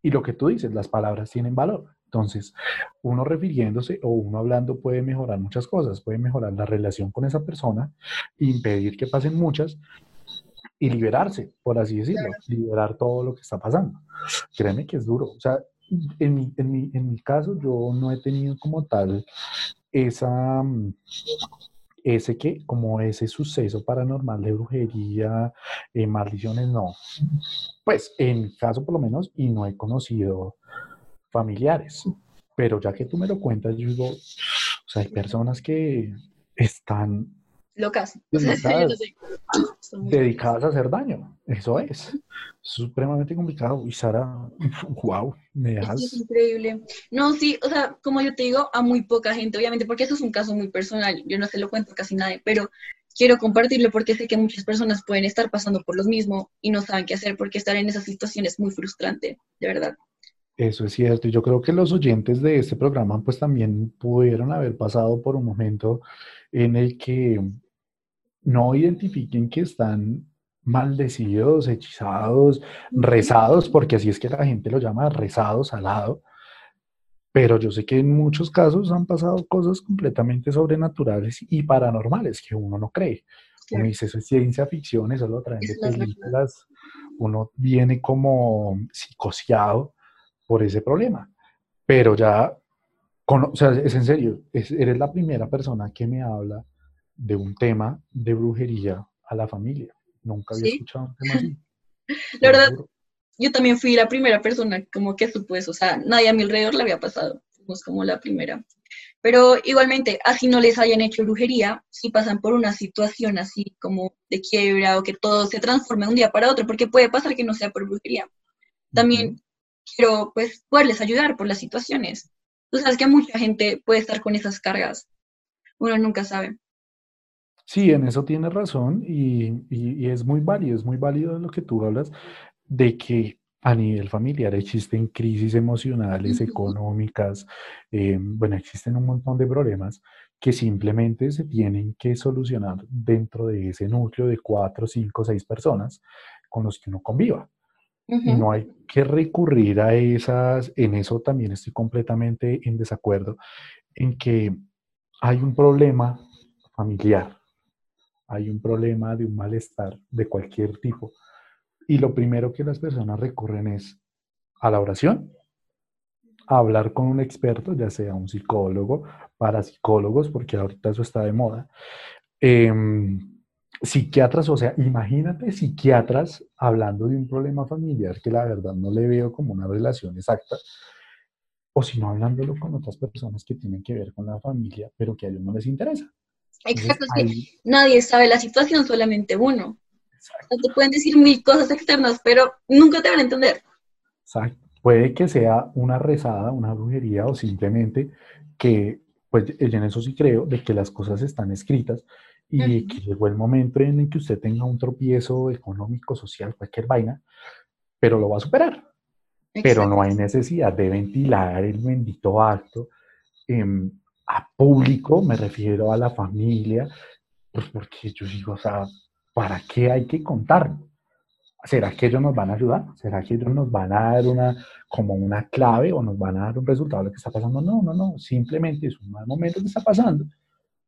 Y lo que tú dices, las palabras tienen valor. Entonces, uno refiriéndose o uno hablando puede mejorar muchas cosas, puede mejorar la relación con esa persona, impedir que pasen muchas y liberarse, por así decirlo, liberar todo lo que está pasando. Créeme que es duro. O sea, en mi, en mi, en mi caso yo no he tenido como tal esa, ese que, como ese suceso paranormal de brujería, eh, maldiciones, no. Pues en mi caso por lo menos, y no he conocido familiares. Pero ya que tú me lo cuentas, yo digo, o sea, hay personas que están locas. dedicadas a hacer daño. Eso es. Supremamente complicado. Y Sara, [LAUGHS] wow, me dejas. Es increíble. No, sí, o sea, como yo te digo, a muy poca gente, obviamente, porque eso es un caso muy personal. Yo no se lo cuento a casi nadie, pero quiero compartirlo porque sé que muchas personas pueden estar pasando por lo mismo y no saben qué hacer porque estar en esa situación es muy frustrante, de verdad. Eso es cierto. Y yo creo que los oyentes de este programa pues también pudieron haber pasado por un momento en el que no identifiquen que están maldecidos, hechizados, rezados, porque así es que la gente lo llama rezados al lado. Pero yo sé que en muchos casos han pasado cosas completamente sobrenaturales y paranormales que uno no cree. Uno dice, eso es ciencia ficción, eso lo traen de películas. Uno viene como psicoseado por ese problema. Pero ya, o sea, es en serio, eres la primera persona que me habla de un tema de brujería a la familia. Nunca había escuchado un tema así. [LAUGHS] La verdad, yo también fui la primera persona como que supo eso, o sea, nadie a mi alrededor le había pasado, fuimos como la primera. Pero igualmente, así no les hayan hecho brujería, si pasan por una situación así como de quiebra o que todo se transforme de un día para otro, porque puede pasar que no sea por brujería. También quiero pues poderles ayudar por las situaciones. Tú sabes que mucha gente puede estar con esas cargas. Uno nunca sabe. Sí, en eso tienes razón y, es muy válido, es muy válido lo que tú hablas de que a nivel familiar existen crisis emocionales, económicas, eh, bueno, existen un montón de problemas que simplemente se tienen que solucionar dentro de ese núcleo de cuatro, cinco, seis personas con los que uno conviva. Y no hay que recurrir a esas, en eso también estoy completamente en desacuerdo, en que hay un problema familiar, hay un problema de un malestar de cualquier tipo. Y lo primero que las personas recurren es a la oración, a hablar con un experto, ya sea un psicólogo, parapsicólogos, porque ahorita eso está de moda, em, psiquiatras, o sea, imagínate psiquiatras hablando de un problema familiar que la verdad no le veo como una relación exacta, o si no hablándolo con otras personas que tienen que ver con la familia, pero que a ellos no les interesa. Exacto, que nadie sabe la situación, solamente uno. No te pueden decir mil cosas externas, pero nunca te van a entender. Exacto. Puede que sea una rezada, una brujería o simplemente que, pues en eso sí creo, de que las cosas están escritas y que llegó el momento en el que usted tenga un tropiezo económico, social, cualquier vaina, pero lo va a superar. Pero no hay necesidad de ventilar el bendito acto em, a público, me refiero a la familia, pues porque yo digo, o sea, ¿para qué hay que contarlo? ¿Será que ellos nos van a ayudar? ¿Será que ellos nos van a dar una, como una clave o nos van a dar un resultado de lo que está pasando? No, no, no, simplemente es un mal momento que está pasando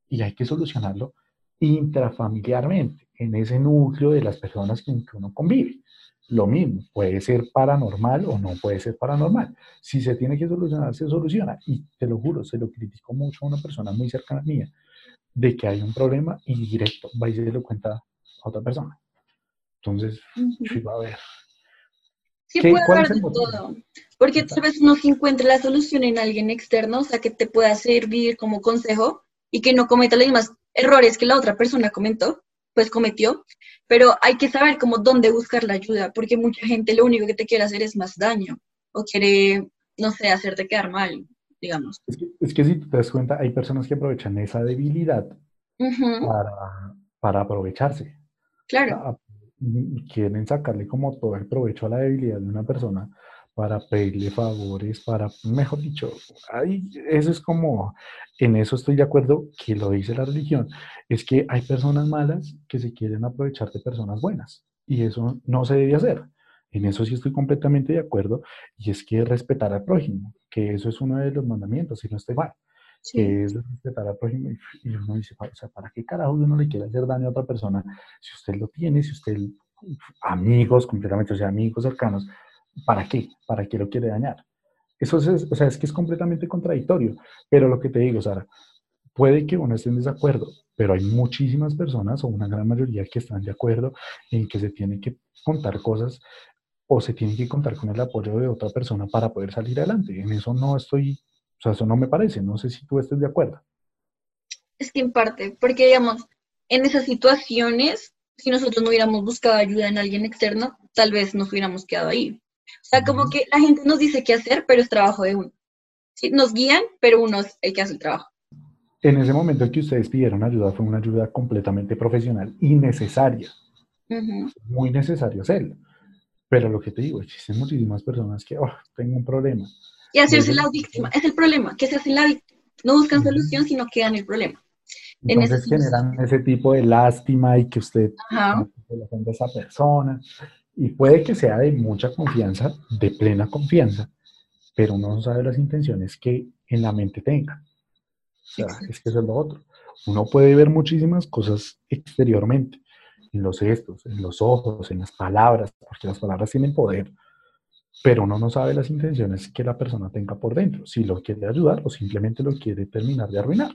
y hay que solucionarlo intrafamiliarmente, en ese núcleo de las personas con que uno convive. Lo mismo, puede ser paranormal o no puede ser paranormal. Si se tiene que solucionar, se soluciona. Y te lo juro, se lo critico mucho a una persona muy cercana a mía, de que hay un problema y directo va y se lo cuenta a otra persona. Entonces, sí va a ver. Sí puede haber de todo. Porque tal vez no se encuentre la solución en alguien externo, o sea, que te pueda servir como consejo y que no cometa los mismos errores que la otra persona comentó, pues cometió, pero hay que saber cómo dónde buscar la ayuda, porque mucha gente lo único que te quiere hacer es más daño o quiere, no sé, hacerte quedar mal, digamos. Es que, si te das cuenta, hay personas que aprovechan esa debilidad para, para, aprovecharse. Claro. quieren sacarle como todo el provecho a la debilidad de una persona para pedirle favores, para, mejor dicho, ahí, eso es como, en eso estoy de acuerdo que lo dice la religión, es que hay personas malas que se quieren aprovechar de personas buenas y eso no se debe hacer. En eso sí estoy completamente de acuerdo y es que respetar al prójimo, que eso es uno de los mandamientos, si no estoy mal, que es respetar al prójimo y, uno dice, o sea, ¿para qué carajo uno le quiere hacer daño a otra persona si usted lo tiene, si usted, amigos completamente, o sea, amigos cercanos, ¿Para qué? ¿Para qué lo quiere dañar? Eso es, o sea, es que es completamente contradictorio. Pero lo que te digo, Sara, puede que uno esté en desacuerdo, pero hay muchísimas personas o una gran mayoría que están de acuerdo en que se tienen que contar cosas o se tiene que contar con el apoyo de otra persona para poder salir adelante. En eso no estoy, o sea, eso no me parece. No sé si tú estés de acuerdo. Es que en parte, porque digamos, en esas situaciones, si nosotros no hubiéramos buscado ayuda en alguien externo, tal vez nos hubiéramos quedado ahí. O sea, como que la gente nos dice qué hacer, pero es trabajo de uno. ¿Sí? Nos guían, pero uno es el que hace el trabajo. En ese momento en que ustedes pidieron ayuda, fue una ayuda completamente profesional y necesaria. Muy necesario hacerlo. Pero lo que te digo, existen muchísimas personas que, oh, tengo un problema. Y hacerse la víctima, es el problema, que se hacen la víctima. No buscan solución, sino que dan el problema. Entonces generan ese tipo de lástima y que usted Ajá. a esa persona. Y puede que sea de mucha confianza, de plena confianza, pero uno no sabe las intenciones que en la mente tenga. O sea, es que eso es lo otro. Uno puede ver muchísimas cosas exteriormente, en los gestos, en los ojos, en las palabras, porque las palabras tienen poder, pero uno no sabe las intenciones que la persona tenga por dentro, si lo quiere ayudar o simplemente lo quiere terminar de arruinar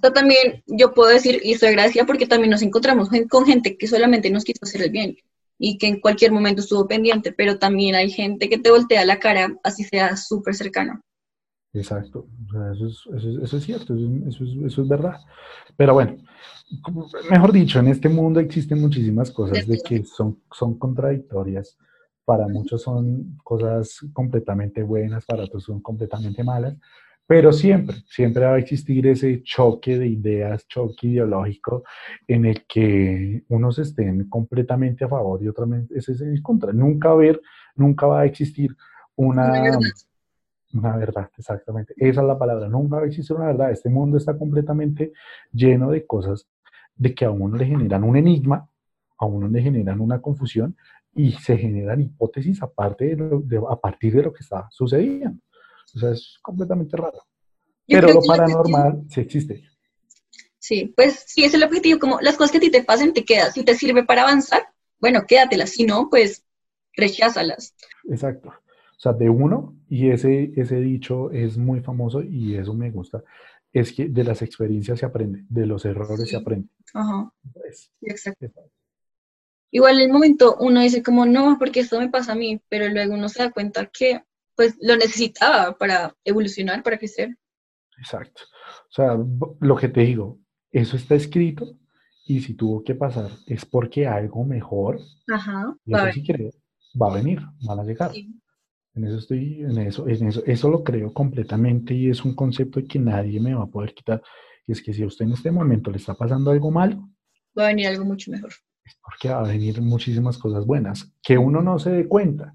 también yo puedo decir, y estoy agradecida porque también nos encontramos con gente que solamente nos quiso hacer el bien y que en cualquier momento estuvo pendiente, pero también hay gente que te voltea la cara, así sea súper cercano. Exacto, eso, es, eso, es, cierto, eso es, eso es, verdad. Pero bueno, mejor dicho, en este mundo existen muchísimas cosas de que son, son contradictorias. Para muchos son cosas completamente buenas, para otros son completamente malas. Pero siempre, siempre va a existir ese choque de ideas, choque ideológico, en el que unos estén completamente a favor y otros ese es en contra. Nunca va a haber, nunca va a existir una, una verdad. una verdad, exactamente. Esa es la palabra. Nunca va a existir una verdad. Este mundo está completamente lleno de cosas de que a uno le generan un enigma, a uno le generan una confusión y se generan hipótesis aparte de a partir de lo que está sucediendo. O sea, es completamente raro. Pero lo paranormal sí existe. Sí, pues sí, es el objetivo. Como las cosas que a ti te pasen, te quedas. Si te sirve para avanzar, bueno, quédatelas. Si no, pues recházalas. Exacto. O sea, de uno, y ese, ese dicho es muy famoso y eso me gusta, es que de las experiencias se aprende, de los errores se aprende. Ajá. Pues, exacto. Igual en el momento uno dice como, no, porque esto me pasa a mí, pero luego uno se da cuenta que pues lo necesitaba para evolucionar, para crecer. Exacto. O sea, lo que te digo, eso está escrito y si tuvo que pasar es porque algo mejor, Ajá, va a sí creo, va a venir, van a llegar. Sí. En eso estoy, en eso, en eso, eso lo creo completamente y es un concepto que nadie me va a poder quitar. Y es que si a usted en este momento le está pasando algo malo, Va a venir algo mucho mejor. es porque va a venir muchísimas cosas buenas, que uno no se dé cuenta,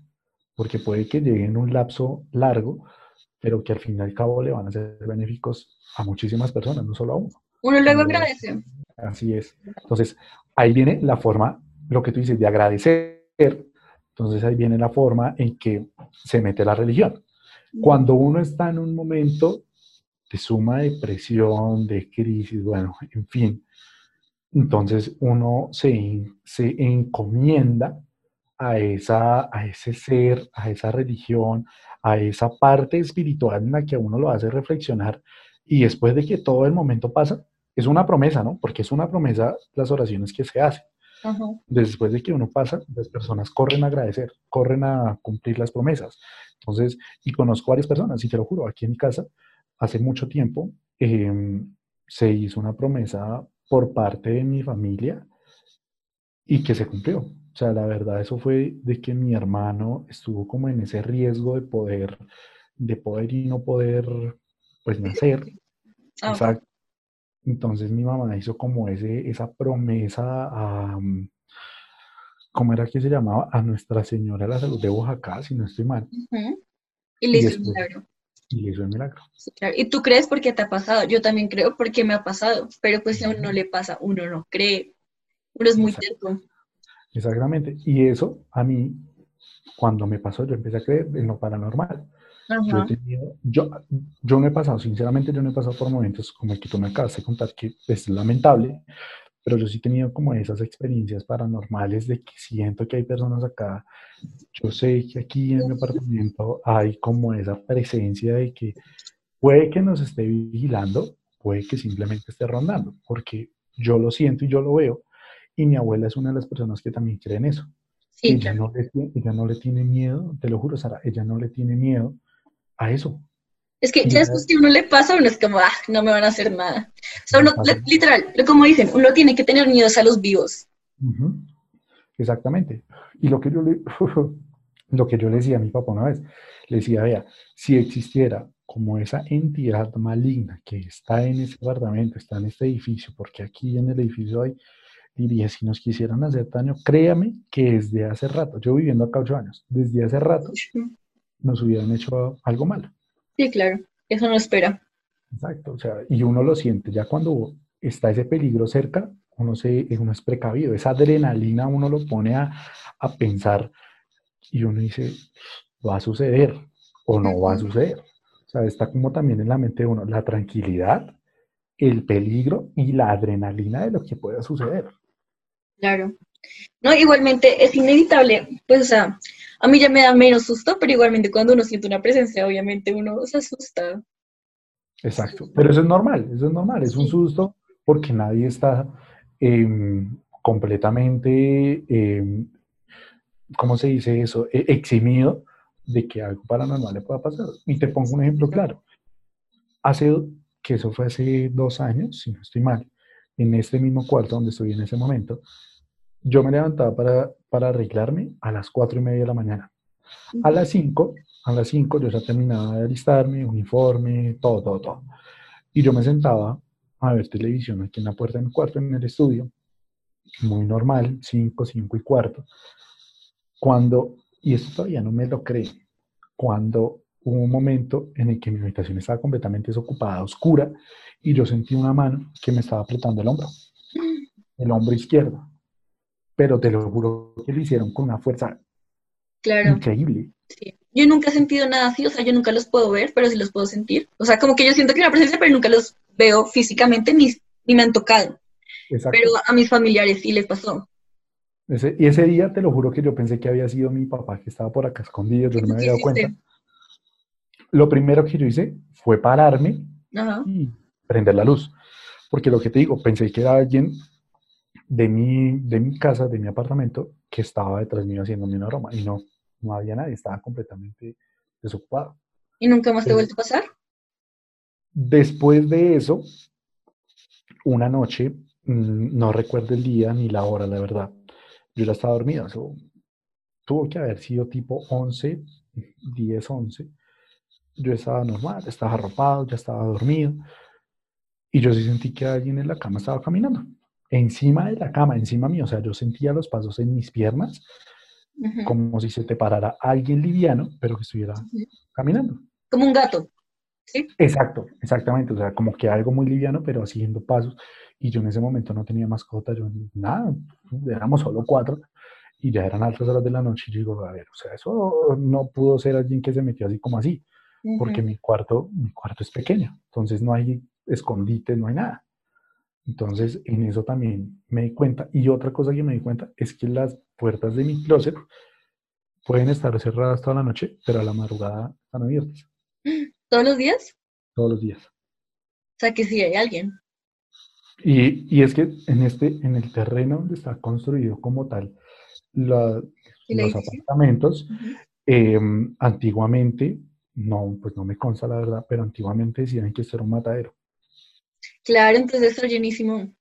porque puede que llegue en un lapso largo, pero que al fin y al cabo le van a ser benéficos a muchísimas personas, no solo a uno. Uno luego agradece. Así es. Entonces, ahí viene la forma, lo que tú dices, de agradecer. Entonces, ahí viene la forma en que se mete la religión. Cuando uno está en un momento de suma depresión, de crisis, bueno, en fin, entonces uno se, se encomienda a, esa, a ese ser, a esa religión, a esa parte espiritual en la que a uno lo hace reflexionar y después de que todo el momento pasa, es una promesa, ¿no? Porque es una promesa las oraciones que se hacen. Ajá. Después de que uno pasa, las personas corren a agradecer, corren a cumplir las promesas. Entonces, y conozco varias personas, y te lo juro, aquí en mi casa, hace mucho tiempo, em, se hizo una promesa por parte de mi familia y que se cumplió. O sea, la verdad, eso fue de que mi hermano estuvo como en ese riesgo de poder, de poder y no poder, pues, nacer. Ah, Exacto. Entonces mi mamá hizo como ese, esa promesa a, mm, ¿cómo era que se llamaba? A Nuestra Señora de la Salud de Oaxaca, si no estoy mal. Y le hizo el milagro. y le hizo el milagro. Sí, claro. Y tú crees porque te ha pasado. Yo también creo porque me ha pasado. Pero pues si a uno no le pasa, uno no cree. Uno es muy terco. Exactamente. Y eso a mí, cuando me pasó, yo empecé a creer en lo paranormal. Yo, he tenido- yo, yo no he pasado, sinceramente, yo no he pasado por momentos como el que tú me acabas de contar, que es lamentable, pero yo sí he tenido como esas experiencias paranormales de que siento que hay personas acá. Yo sé que aquí en mi apartamento hay como esa presencia de que puede que nos esté vigilando, puede que simplemente esté rondando, porque yo lo siento y yo lo veo, y mi abuela es una de las personas que también cree en eso. Sí, ella, claro. no le, ella no le tiene miedo, te lo juro, Sara, ella no le tiene miedo a eso. Es que ya después que uno le pasa, uno es como, ah, no me van a hacer nada. O sea, uno, literal, como dicen, uno tiene que tener miedos a los vivos. Ujú, Exactamente. Y lo que yo le, [LAUGHS] lo que yo le decía a mi papá una vez, le decía, vea, si existiera como esa entidad maligna que está en ese apartamento, está en este edificio, porque aquí en el edificio hay, diría, si nos quisieran hacer daño, créame que desde hace rato, yo viviendo acá ocho años, desde hace rato nos hubieran hecho algo malo. Sí, claro. Eso no espera. Exacto, o sea, y uno lo siente, ya cuando está ese peligro cerca, uno, se, uno es precavido, esa adrenalina uno lo pone a, a pensar y uno dice, va a suceder o no va a suceder. O sea, está como también en la mente de uno la tranquilidad, el peligro y la adrenalina de lo que pueda suceder. Claro. No, igualmente es inevitable, pues, o sea, a mí ya me da menos susto, pero igualmente cuando uno siente una presencia, obviamente uno se asusta. Exacto, pero eso es normal, eso es normal, es un susto porque nadie está em, completamente, em, ¿cómo se dice eso? E- eximido de que algo paranormal le pueda pasar. Y te pongo un ejemplo claro. Hace, que eso fue hace dos años, si no estoy mal, en este mismo cuarto donde estoy en ese momento, yo me levantaba para, para arreglarme a las cuatro y media de la mañana. A las 5, a las 5 yo ya terminaba de alistarme, uniforme, todo, todo, todo. Y yo me sentaba a ver televisión aquí en la puerta de mi cuarto, en el estudio, muy normal, 5, 5 y cuarto. Cuando, y esto todavía no me lo creen, cuando hubo un momento en el que mi habitación estaba completamente desocupada, oscura, y yo sentí una mano que me estaba apretando el hombro, el hombro izquierdo. Pero te lo juro que lo hicieron con una fuerza Claro. increíble. Sí. Yo nunca he sentido nada así, o sea, yo nunca los puedo ver, pero sí los puedo sentir. O sea, como que yo siento que hay una presencia, pero nunca los veo físicamente ni, ni me han tocado. Exacto. Pero a mis familiares sí les pasó. Ese, y ese día te lo juro que yo pensé que había sido mi papá que estaba por acá escondido, yo no me había dado cuenta. Lo primero que yo hice fue pararme Ajá. y prender la luz. Porque lo que te digo, pensé que era alguien de mi, de mi casa, de mi apartamento, que estaba detrás mío haciéndome una broma. Y no, no había nadie, estaba completamente desocupado. ¿Y nunca más te ha vuelto a pasar? Después de eso, una noche, mm, no recuerdo el día ni la hora, la verdad, yo ya estaba dormido, eso tuvo que haber sido tipo 11, 10, 11. Yo estaba normal, estaba arropado, ya estaba dormido. Y yo sí sentí que alguien en la cama estaba caminando. Encima de la cama, encima mío. O sea, yo sentía los pasos en mis piernas, Ujú, como si se te parara alguien liviano, pero que estuviera ujú. caminando. Como un gato, ¿sí? Exacto, exactamente. O sea, como que algo muy liviano, pero haciendo pasos. Y yo en ese momento no tenía mascota, yo nada, éramos solo cuatro. Y ya eran altas horas de la noche. Y yo digo, a ver, o sea, eso no pudo ser alguien que se metió así como así. Porque mi cuarto, mi cuarto es pequeño, entonces no hay escondite, no hay nada. Entonces, en eso también me di cuenta. Y otra cosa que me di cuenta es que las puertas de mi closet pueden estar cerradas toda la noche, pero a la madrugada están abiertas ¿Todos los días? todos los días. O sea, que sí hay alguien. Y, y es que en, este, en el terreno donde está construido como tal la- ¿El los edificio? apartamentos, eh, antiguamente, no, pues no me consta la verdad, pero antiguamente decían que esto era un matadero. Claro, entonces está llenísimo.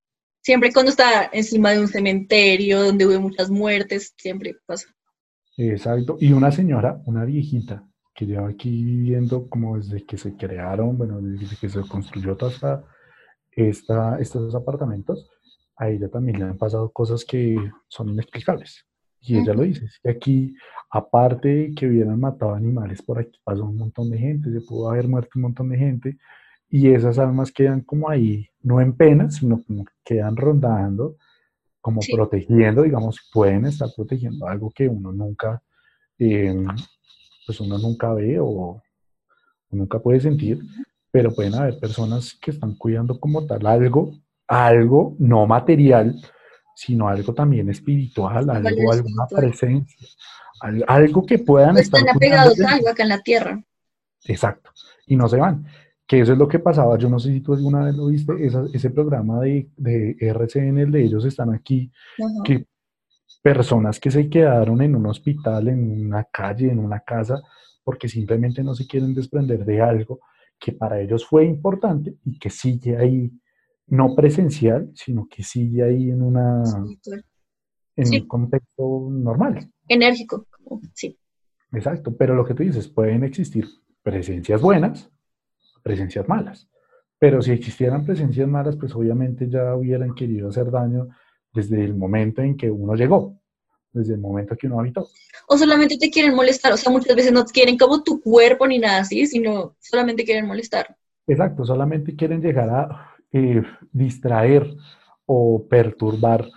Siempre cuando está encima de un cementerio donde hubo muchas muertes, siempre pasa. Exacto. Y una señora, una viejita, que lleva aquí viviendo como desde que se crearon, bueno, desde que se construyó toda esta, esta- estos apartamentos, a ella también le han pasado cosas que son inexplicables. Y ella lo dice, es que aquí, aparte de que hubieran matado animales, por aquí pasó un montón de gente, se pudo haber muerto un montón de gente, y esas almas quedan como ahí, no en pena, sino como que quedan rondando, como Sí. protegiendo, digamos, pueden estar protegiendo algo que uno nunca, eh, pues uno nunca ve o nunca puede sentir, pero pueden haber personas que están cuidando como tal algo, algo no material, sino algo también espiritual, algo, alguna espiritual. presencia, al- algo que puedan No estar están apegados a algo acá en la tierra. Exacto. Y no se van. Que eso es lo que pasaba. Yo no sé si tú alguna vez lo viste, esa- ese programa de, de RCN, el de ellos están aquí, Ajá. que personas que se quedaron en un hospital, en una calle, en una casa, porque simplemente no se quieren desprender de algo que para ellos fue importante y que sigue ahí, no presencial, sino que sigue ahí en, una, en Sí. un contexto normal. Enérgico. Sí. Exacto, pero lo que tú dices, pueden existir presencias buenas, presencias malas. Pero si existieran presencias malas, pues obviamente ya hubieran querido hacer daño desde el momento en que uno llegó, desde el momento que uno habitó. O solamente te quieren molestar. O sea, muchas veces no quieren como tu cuerpo ni nada así, sino solamente quieren molestar. Exacto, solamente quieren llegar a eh, distraer o perturbar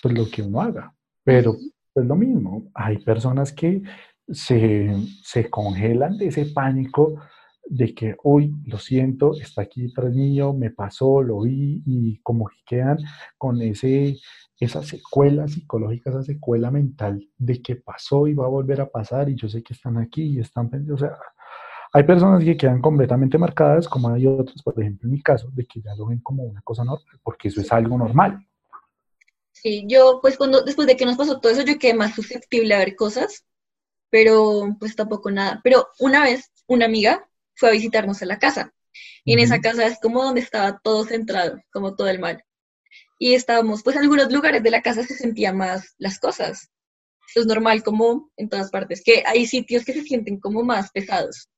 pues, lo que uno haga. Pero es lo mismo, hay personas que se, se congelan de ese pánico de que hoy lo siento, está aquí tras mío, me pasó, lo vi y como que quedan con ese, esa secuela psicológica, esa secuela mental de que pasó y va a volver a pasar y yo sé que están aquí y están, o sea, hay personas que quedan completamente marcadas, como hay otras, por ejemplo, en mi caso, de que ya lo ven como una cosa normal, porque eso es algo normal. Sí, yo pues cuando, después de que nos pasó todo eso, yo quedé más susceptible a ver cosas, pero pues tampoco nada. Pero una vez una amiga fue a visitarnos a la casa y en esa Ujú. casa es como donde estaba todo centrado, como todo el mal. Y estábamos, pues en algunos lugares de la casa se sentían más las cosas. Eso es normal como en todas partes, que hay sitios que se sienten como más pesados.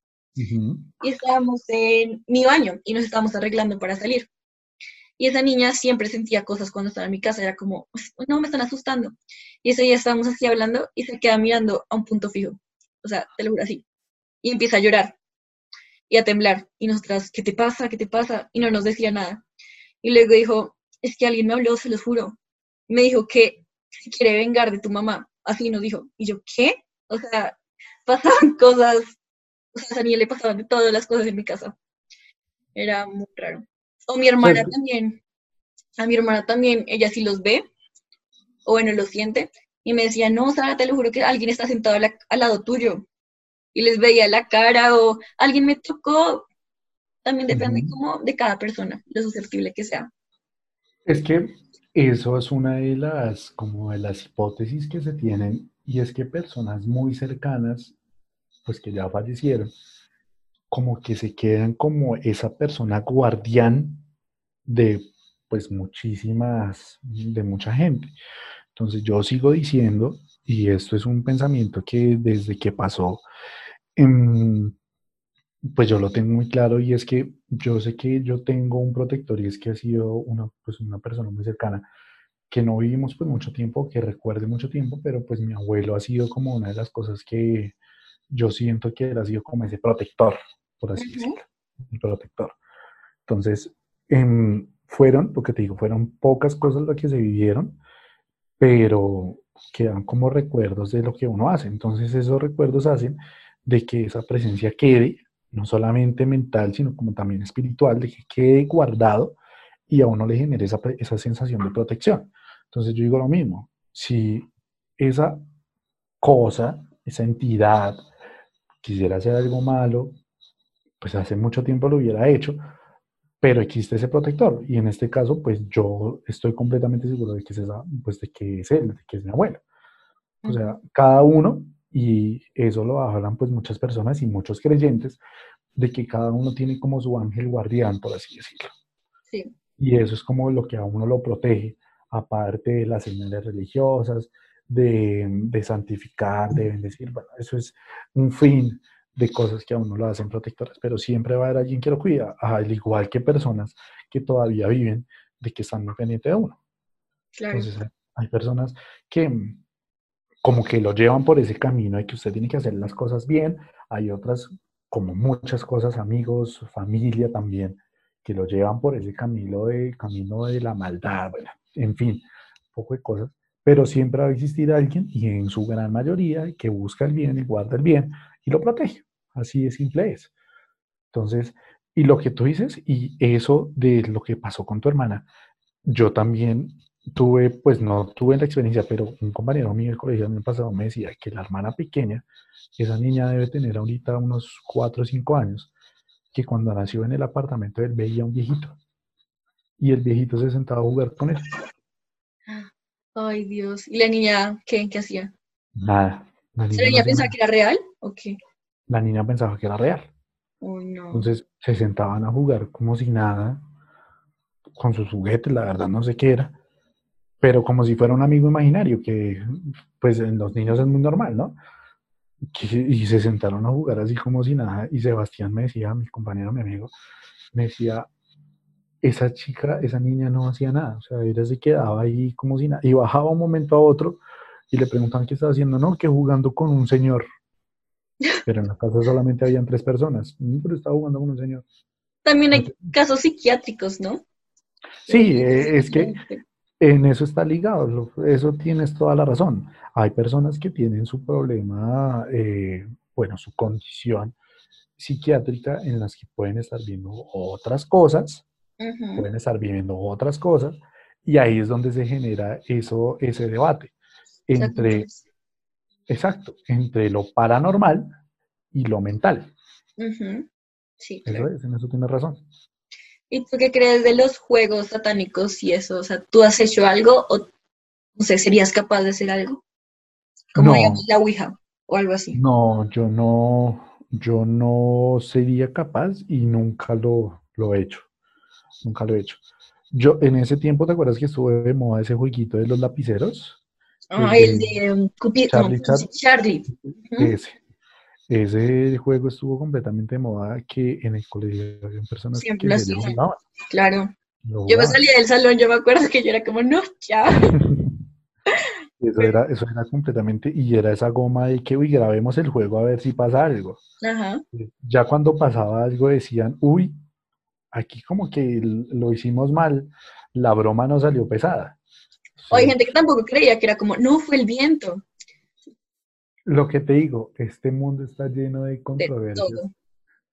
Y estábamos en mi baño y nos estábamos arreglando para salir. Y esa niña siempre sentía cosas cuando estaba en mi casa, era como, no, me están asustando. Y ese día estábamos así hablando y se queda mirando a un punto fijo, o sea, te lo juro así. Y empieza a llorar y a temblar. Y nosotras, ¿qué te pasa? ¿Qué te pasa? Y no nos decía nada. Y luego dijo, es que alguien me habló, se los juro. Me dijo que se quiere vengar de tu mamá. Así nos dijo. Y yo, ¿qué? O sea, pasaban [LAUGHS] cosas o sea, a niña le pasaban todas las cosas en mi casa. Era muy raro. O mi hermana también. A mi hermana también, ella sí los ve, o bueno, lo siente. Y me decía, no, Sara, te lo juro que alguien está sentado al, al lado tuyo. Y les veía la cara, o alguien me tocó. También depende como de cada persona, lo susceptible que sea. Es que eso es una de las, como de las hipótesis que se tienen, y es que personas muy cercanas pues que ya fallecieron, como que se quedan como esa persona guardián de pues muchísimas, de mucha gente. Entonces yo sigo diciendo, y esto es un pensamiento que desde que pasó, em, pues yo lo tengo muy claro y es que yo sé que yo tengo un protector y es que ha sido una, pues una persona muy cercana que no vivimos pues mucho tiempo, que recuerde mucho tiempo, pero pues mi abuelo ha sido como una de las cosas que yo siento que él ha sido como ese protector, por así decirlo, el protector. Entonces, em, fueron, lo que te digo, fueron pocas cosas las que se vivieron, pero quedan como recuerdos de lo que uno hace. Entonces esos recuerdos hacen de que esa presencia quede, no solamente mental, sino como también espiritual, de que quede guardado y a uno le genere esa, esa sensación de protección. Entonces yo digo lo mismo, si esa cosa, esa entidad quisiera hacer algo malo, pues hace mucho tiempo lo hubiera hecho, pero existe ese protector y en este caso pues yo estoy completamente seguro de que es, esa, pues, de que es él, de que es mi abuelo. O sea, cada uno, y eso lo hablan pues muchas personas y muchos creyentes, de que cada uno tiene como su ángel guardián, por así decirlo. Sí. Y eso es como lo que a uno lo protege, aparte de las señales religiosas, de, de santificar, de bendecir. Bueno, eso es un fin de cosas que a uno lo hacen protectoras, pero siempre va a haber alguien que lo cuida, al igual que personas que todavía viven de que están muy pendientes de uno. Claro. Entonces, hay personas que mm, como que lo llevan por ese camino y que usted tiene que hacer las cosas bien. Hay otras, como muchas cosas, amigos, familia también, que lo llevan por ese camino de, camino de la maldad, bueno, en fin, un poco de cosas. Pero siempre va a existir alguien, y en su gran mayoría, que busca el bien y guarda el bien y lo protege. Así de simple es. Entonces, y lo que tú dices, y eso de lo que pasó con tu hermana, yo también tuve, pues no tuve la experiencia, pero un compañero mío del colegio el año pasado me decía que la hermana pequeña, esa niña debe tener ahorita unos 4 o 5 años, que cuando nació en el apartamento él veía a un viejito y el viejito se sentaba a jugar con él. Ay, Dios. ¿Y la niña qué, qué hacía? Nada. La ¿La niña, no hacía pensaba nada. que era real o qué? La niña pensaba que era real. Oh, no. Entonces se sentaban a jugar como si nada, con sus juguetes, la verdad no sé qué era, pero como si fuera un amigo imaginario, que pues en los niños es muy normal, ¿no? Y se sentaron a jugar así como si nada, y Sebastián me decía, mi compañero, mi amigo, me decía, esa chica, esa niña no hacía nada, o sea, ella se quedaba ahí como si nada, y bajaba un momento a otro y le preguntaban qué estaba haciendo, no, que jugando con un señor. Pero en la casa solamente habían tres personas, "Mm, pero estaba jugando con un señor. También hay casos psiquiátricos, ¿no? Sí, eh, es que en eso está ligado, eso tienes toda la razón. Hay personas que tienen su problema, eh, bueno, su condición psiquiátrica en las que pueden estar viendo otras cosas, Pueden estar viviendo otras cosas, y ahí es donde se genera eso, ese debate entre, exacto, entre lo paranormal y lo mental. Sí, Eso claro. es, en eso tienes razón. ¿Y tú qué crees de los juegos satánicos y eso? O sea, ¿tú has hecho algo o, no sé, serías capaz de hacer algo? Como No. la Ouija o algo así. No, yo no, yo no sería capaz y nunca lo, lo he hecho. Nunca lo he hecho. Yo en ese tiempo, ¿te acuerdas que estuve de moda ese jueguito de los lapiceros? Ah, el el de um, Charlie. Ese. Ese juego estuvo completamente de moda que en el colegio había personas Siempre que lo jugaban. Claro. Yo me salía del salón, yo me acuerdo que yo era como, no, ya. [LAUGHS] Eso era, eso era completamente, y era esa goma de que, uy, grabemos el juego a ver si pasa algo. Ajá. Ya cuando pasaba algo decían, uy, aquí como que lo hicimos mal, la broma no salió pesada. O hay gente que tampoco creía que era como, no, fue el viento. Lo que te digo, este mundo está lleno de controversias.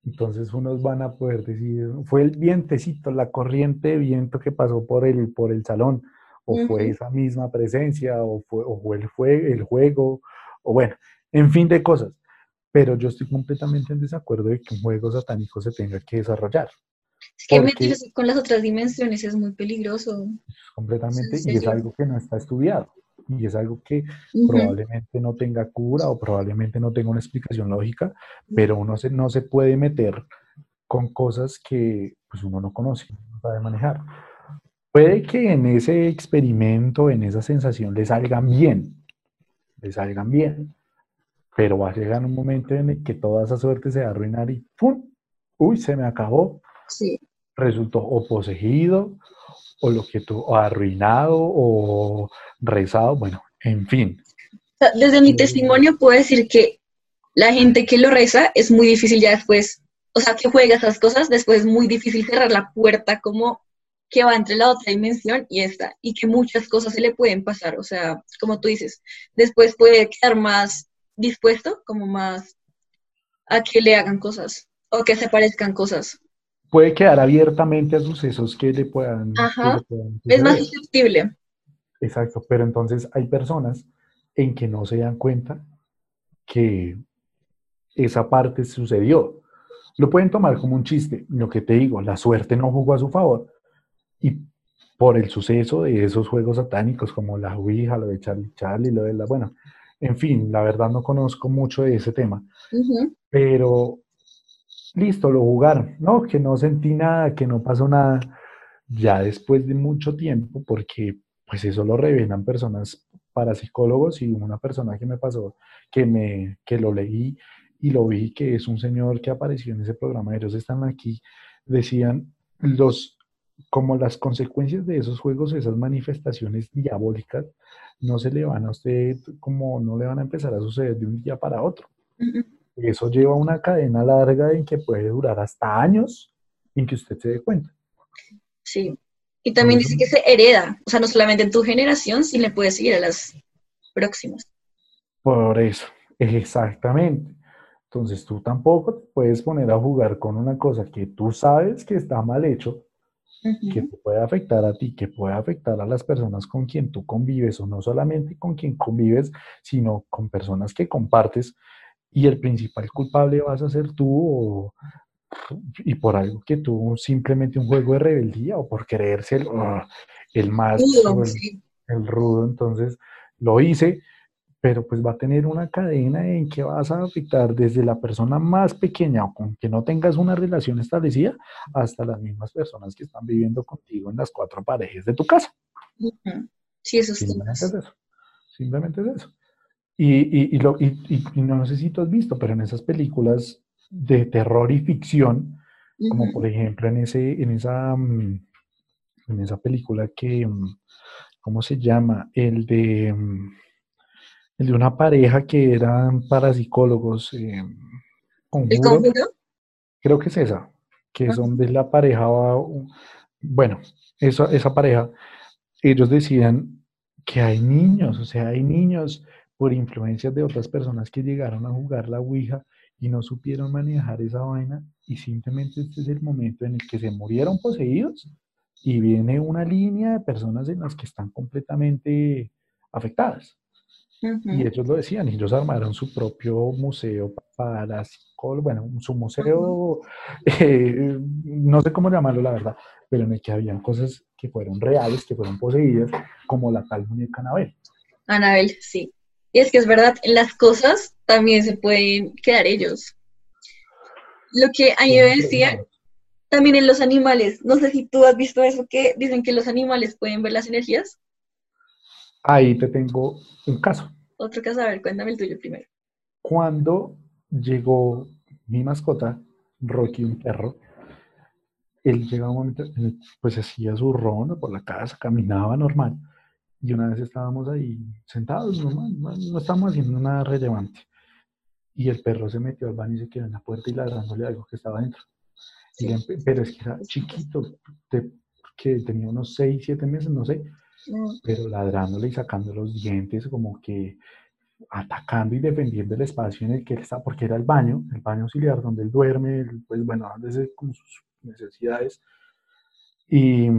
Entonces unos van a poder decir, fue el vientecito, la corriente de viento que pasó por el, por el salón, o fue esa misma presencia, o fue, o fue el, jue- el juego, o bueno, en fin de cosas. Pero yo estoy completamente en desacuerdo de que un juego satánico se tenga que desarrollar. Es que meterse con las otras dimensiones es muy peligroso. completamente y es algo que no está estudiado. y es algo que probablemente no tenga cura o probablemente no tenga una explicación lógica, pero uno se- no se puede meter con cosas que pues, uno no conoce, no sabe manejar. Puede que en ese experimento, en esa sensación, le salgan bien, le salgan bien, pero va a llegar un momento en el que toda esa suerte se va a arruinar y ¡pum! ¡Uy! Se me acabó. Sí. Resultó o poseído, o lo que tú, o arruinado, o rezado, bueno, en fin. Desde mi testimonio puedo decir que la gente que lo reza es muy difícil ya después, o sea, que juega esas cosas, después es muy difícil cerrar la puerta como que va entre la otra dimensión y esta, y que muchas cosas se le pueden pasar, o sea, como tú dices, después puede quedar más dispuesto, como más a que le hagan cosas o que se parezcan cosas. Puede quedar abiertamente a sucesos que le puedan, Ajá. le puedan Es más susceptible. Exacto, pero entonces hay personas en que no se dan cuenta que esa parte sucedió. Lo pueden tomar como un chiste, lo que te digo, la suerte no jugó a su favor y por el suceso de esos juegos satánicos como la Ouija, lo de Charlie Charlie, lo de la, bueno, en fin, la verdad no conozco mucho de ese tema, Ujú. pero listo, lo jugaron, ¿no? Que no sentí nada, que no pasó nada, ya después de mucho tiempo, porque pues eso lo revelan personas parapsicólogos y una persona que me pasó, que, me, que lo leí y lo vi, que es un señor que apareció en ese programa, ellos están aquí, decían los, como las consecuencias de esos juegos, esas manifestaciones diabólicas, no se le van a usted, como no le van a empezar a suceder de un día para otro. Eso lleva una cadena larga en que puede durar hasta años en que usted se dé cuenta. Sí. Y también dice que se hereda, o sea, no solamente en tu generación, sino le puede seguir a las próximas. Por eso, exactamente. Entonces tú tampoco te puedes poner a jugar con una cosa que tú sabes que está mal hecho, que te puede afectar a ti, que puede afectar a las personas con quien tú convives, o no solamente con quien convives, sino con personas que compartes, y el principal culpable vas a ser tú, o- y por algo que tú, simplemente un juego de rebeldía, o por creerse el, el más, el, rudo, entonces lo hice, pero pues va a tener una cadena en que vas a afectar desde la persona más pequeña o con que no tengas una relación establecida hasta las mismas personas que están viviendo contigo en las cuatro paredes de tu casa. Ujú. Sí, esos Simplemente temas. es eso. Simplemente es eso. Y, y, y lo, y, no sé si tú has visto, pero en esas películas de terror y ficción, como por ejemplo en, ese, en, esa, mm, en esa película que, mm, ¿cómo se llama? El de, mm, el de una pareja que eran parapsicólogos, eh, ¿El Conjuro, creo que es esa, que Ajá. son de la pareja, uh, bueno, esa, esa pareja, ellos decían que hay niños, o sea, hay niños por influencias de otras personas que llegaron a jugar la Ouija y no supieron manejar esa vaina y simplemente este es el momento en el que se murieron poseídos y viene una línea de personas en las que están completamente afectadas. Y ellos lo decían, ellos armaron su propio museo para psicólogos, bueno, su museo, eh, no sé cómo llamarlo la verdad, pero en el que habían cosas que fueron reales, que fueron poseídas, como la tal muñeca Anabel. Anabel, sí. Y es que es verdad, en las cosas también se pueden quedar ellos. Lo que a mí me decía, también en los animales, no sé si tú has visto eso, que dicen que los animales pueden ver las energías. Ahí te tengo un caso. Otro caso, a ver, cuéntame el tuyo primero. Cuando llegó mi mascota, Rocky, un perro, él llegaba un momento, pues hacía su ronda por la casa, caminaba normal, y una vez estábamos ahí sentados, normal, no, no estábamos haciendo nada relevante, y el perro se metió al baño y se quedó en la puerta y ladrándole algo que estaba dentro. Pero es que era chiquito, de- que tenía unos 6, 7 meses, no sé, pero ladrándole y sacando los dientes, como que atacando y defendiendo el espacio en el que él está, porque era el baño, el baño auxiliar donde él duerme, pues bueno, donde como sus necesidades. Y,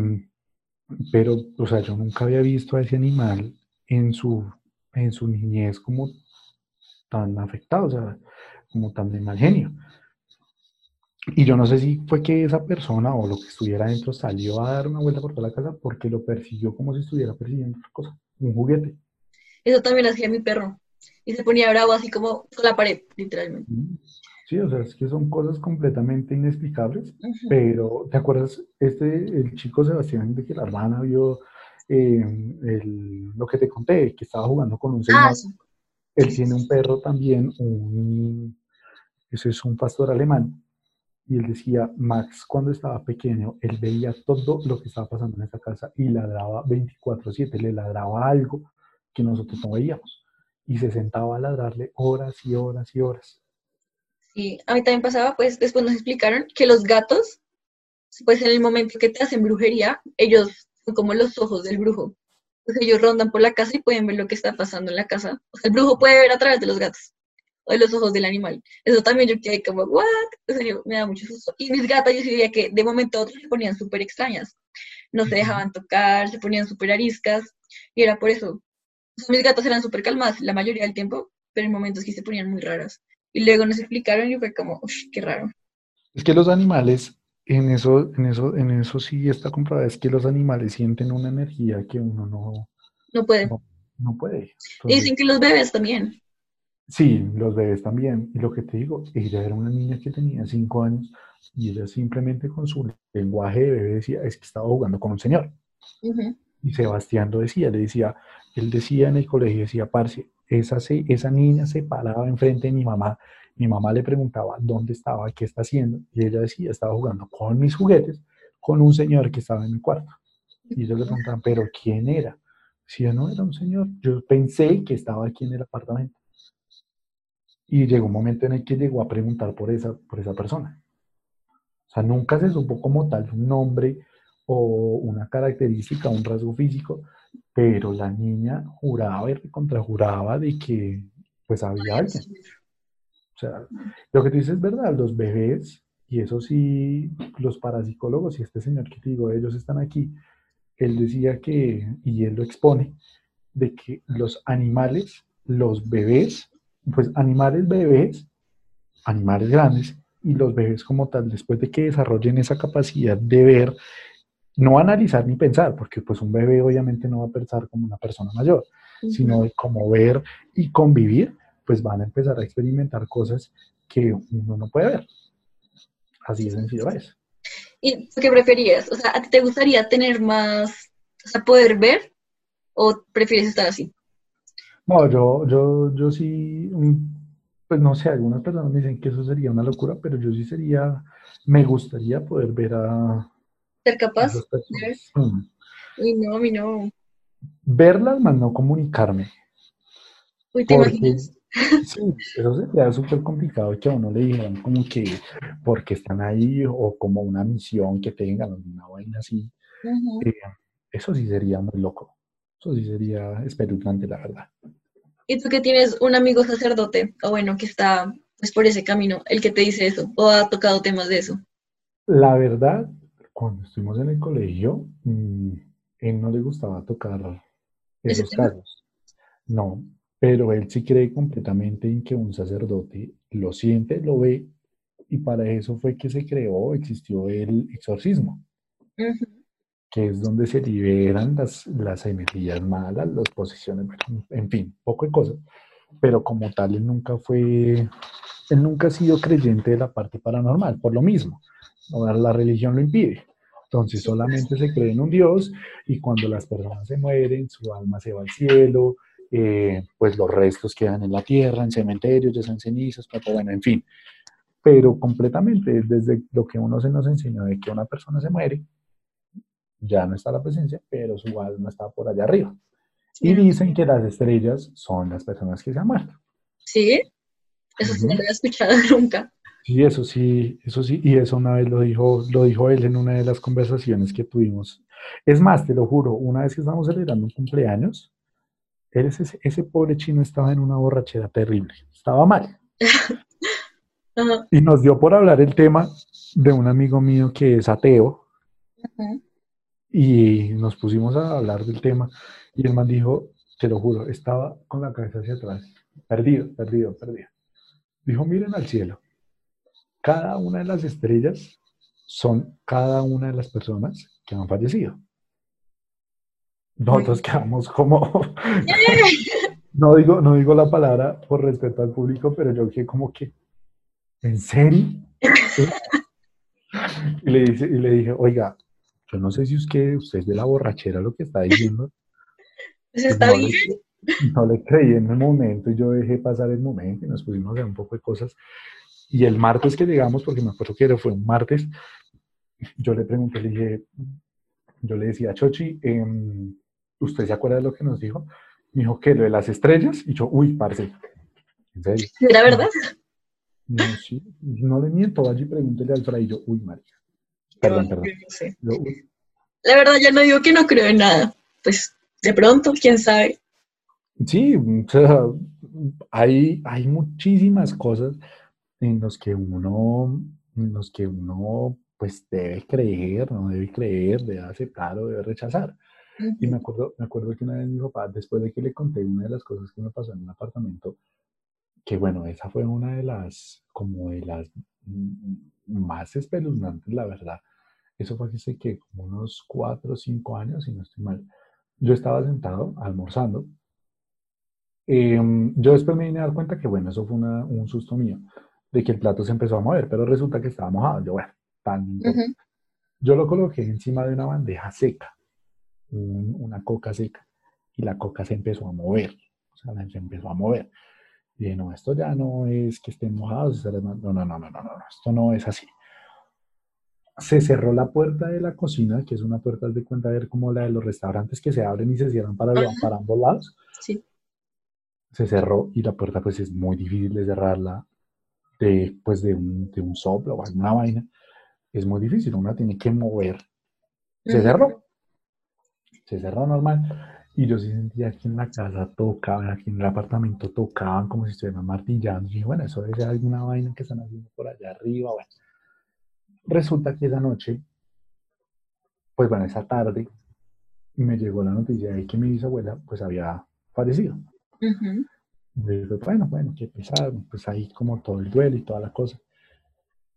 pero, o sea, yo nunca había visto a ese animal en su, en su niñez como tan afectado, o sea, como tan de mal genio. Y yo no sé si fue que esa persona o lo que estuviera dentro salió a dar una vuelta por toda la casa porque lo persiguió como si estuviera persiguiendo otra cosa, un juguete. Eso también hacía mi perro. Y se ponía bravo así como con la pared, literalmente. Sí, o sea, es que son cosas completamente inexplicables, pero ¿te acuerdas este, el chico Sebastián de que la hermana vio eh, el- lo que te conté, que estaba jugando con un Ah, señor? sí. Él tiene un perro también, un, ese es un pastor alemán, y él decía, Max cuando estaba pequeño, él veía todo lo que estaba pasando en esa casa y ladraba 24/7, le ladraba algo que nosotros no veíamos, y se sentaba a ladrarle horas y horas y horas. Sí, a mí también pasaba, pues después nos explicaron que los gatos, pues en el momento que te hacen brujería, ellos son como los ojos del brujo. Pues ellos rondan por la casa y pueden ver lo que está pasando en la casa. O sea, el brujo puede ver a través de los gatos o de los ojos del animal. Eso también yo quedé como, ¿what? O sea, yo- me da mucho susto. Y mis gatas, yo sí veía que de momento a otro se ponían súper extrañas. No se dejaban tocar, se ponían súper ariscas. Y era por eso. O sea, mis gatas eran súper calmadas la mayoría del tiempo, pero en momentos sí se ponían muy raras. Y luego nos explicaron y fue como, uff, qué raro. Es que los animales, en eso, en eso, en eso sí está comprobado, es que los animales sienten una energía que uno no, No puede. no, no puede. Entonces, dicen que los bebés también. sí, los bebés también. Y lo que te digo, ella era una niña que tenía cinco años y ella simplemente con su lenguaje de bebé decía, es que estaba jugando con un señor. Y Sebastián lo decía, le decía, él decía en el colegio, decía, parce, esa, se- esa niña se paraba enfrente de mi mamá, mi mamá le preguntaba dónde estaba, qué está haciendo, y ella decía, estaba jugando con mis juguetes, con un señor que estaba en mi cuarto. Y ellos le preguntaban, pero ¿quién era? Decía, no, era un señor. Yo pensé que estaba aquí en el apartamento. Y llegó un momento en el que llegó a preguntar por esa, por esa persona. O sea, nunca se supo como tal un nombre o una característica, un rasgo físico, pero la niña juraba y recontrajuraba de que pues había alguien. O sea, lo que tú dices es verdad, los bebés, y eso sí, los parapsicólogos y este señor que te digo, ellos están aquí, él decía que, y él lo expone, de que los animales, los bebés, pues animales bebés, animales grandes, y los bebés como tal, después de que desarrollen esa capacidad de ver, no analizar ni pensar, porque pues un bebé obviamente no va a pensar como una persona mayor, sino de como ver y convivir, pues van a empezar a experimentar cosas que uno no puede ver. Así de sencillo es. ¿Y qué preferías? O sea, ¿a ti te gustaría tener más, o sea, poder ver o prefieres estar así? No, yo, yo, yo sí, pues no sé, algunas personas me dicen que eso sería una locura, pero yo sí sería, me gustaría poder ver a, ¿Ser capaz? personas. Mm. Uy, no, no. Verlas, más no comunicarme. Uy, ¿te Porque, imaginas? [LAUGHS] sí, eso sería súper complicado que a uno le dijeran como que porque están ahí o como una misión que tengan, una vaina así. Ujú. Eh, eso sí sería muy loco. Eso sí sería espeluznante, la verdad. ¿Y tú que tienes un amigo sacerdote, o bueno, que está pues por ese camino, el que te dice eso, o ha tocado temas de eso? La verdad, cuando estuvimos en el colegio, mm, él no le gustaba tocar ¿Ese esos casos. No, pero él sí cree completamente en que un sacerdote lo siente, lo ve, y para eso fue que se creó, existió el exorcismo, Ujú. que es donde se liberan las, las energías malas, las posesiones, bueno, en fin, poco de cosas. Pero como tal, él nunca fue, él nunca ha sido creyente de la parte paranormal, por lo mismo. ¿No? La religión lo impide. Entonces Sí, pues. solamente se cree en un Dios y cuando las personas se mueren, su alma se va al cielo, eh, pues los restos quedan en la tierra, en cementerios, ya sean cenizas, pato, bueno, en fin. Pero completamente, desde lo que uno se nos enseñó de que una persona se muere, ya no está la presencia, pero su alma está por allá arriba. Y dicen que las estrellas son las personas que se han muerto. ¿Sí? Eso sí no lo había escuchado [LAUGHS] nunca. Sí, eso sí, eso sí, y eso una vez lo dijo, lo dijo él en una de las conversaciones que tuvimos. Es más, te lo juro, una vez que estábamos celebrando un cumpleaños, él, ese, ese pobre chino estaba en una borrachera terrible, estaba mal. [LAUGHS] Y nos dio por hablar el tema de un amigo mío que es ateo, y nos pusimos a hablar del tema, y el man dijo, te lo juro, estaba con la cabeza hacia atrás, perdido, perdido, perdido. Dijo, miren al cielo. Cada una de las estrellas son cada una de las personas que han fallecido. Nosotros quedamos como, [LAUGHS] no digo, no digo la palabra por respeto al público, pero yo que como que, ¿en serio? y, le dice, y le dije, oiga, yo no sé si usted, usted es de la borrachera lo que está diciendo. Pues está no bien. Le, no le creí en el momento y yo dejé pasar el momento y nos pusimos a hacer un poco de cosas. Y el martes que llegamos, porque me acuerdo que fue un martes, yo le pregunté, le dije, yo le decía, Chochi, eh, ¿usted se acuerda de lo que nos dijo? Me dijo, ¿qué? ¿Lo de las estrellas? Y yo, uy, parce, ¿en serio? ¿Era verdad? No, sí, no le miento, allí pregúntele al fray y yo, uy, María. Perdón, perdón. Yo, uy, La verdad, ya no digo que no creo en nada. Pues de pronto, quién sabe. Sí, o sea, hay, hay muchísimas cosas en los que uno, en los que uno pues debe creer, no debe creer, debe aceptar o debe rechazar. Y me acuerdo, me acuerdo que una vez mi papá, después de que le conté una de las cosas que me pasó en un apartamento, que bueno, esa fue una de las, como de las mm, más espeluznantes, la verdad. Eso fue hace que como unos cuatro o cinco años, si no estoy mal. Yo estaba sentado almorzando. Em, yo después me vine a dar cuenta que, bueno, eso fue una- un susto mío, de que el plato se empezó a mover, pero resulta que estaba mojado. Yo, bueno, tan, importa. Ujú. Yo lo coloqué encima de una bandeja seca, un- una coca seca, y la coca se empezó a mover, o sea, se empezó a mover. Y dije, no, esto ya no es que estén mojados, no, no, no, no, no, no, no, esto no es así. Se cerró la puerta de la cocina, que es una puerta de cuenta ver como la de los restaurantes que se abren y se cierran para, lo- Ajá. para ambos lados. Sí. Se cerró y la puerta pues es muy difícil de cerrarla de, pues, de, un, de un soplo o alguna vaina. Es muy difícil, uno tiene que mover. Se cerró. Se cerró normal. Y yo sí sentía que en la casa tocaban, aquí en el apartamento tocaban como si estuvieran martillando. Y dije, bueno, eso debe ser alguna vaina que están haciendo por allá arriba. Bueno, resulta que esa noche, pues bueno, esa tarde, me llegó la noticia de que mi bisabuela pues había fallecido. Bueno, bueno, qué pesado, pues ahí como todo el duelo y toda la cosa.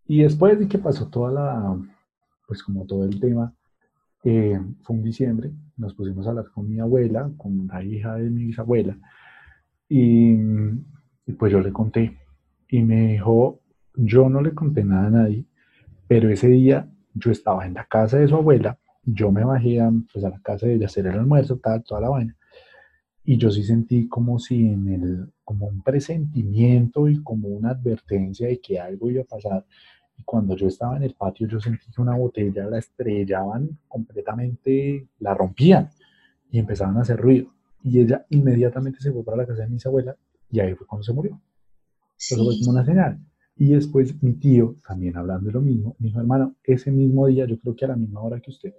Y después de que pasó toda la, pues como todo el tema, eh, fue un diciembre, nos pusimos a hablar con mi abuela, con la hija de mi bisabuela, y, pues yo le conté, y me dijo, yo no le conté nada a nadie, pero ese día yo estaba en la casa de su abuela, yo me bajé a, pues, la casa de hacer el almuerzo, tal, toda la vaina, y yo sí sentí como si en el, como un presentimiento y como una advertencia de que algo iba a pasar. Y cuando yo estaba en el patio, yo sentí que una botella la estrellaban completamente, la rompían y empezaban a hacer ruido. Y ella inmediatamente se fue para la casa de mi abuela y ahí fue cuando se murió. Eso fue Sí. como una señal. Y después mi tío, también hablando de lo mismo, me dijo, hermano, ese mismo día, yo creo que a la misma hora que usted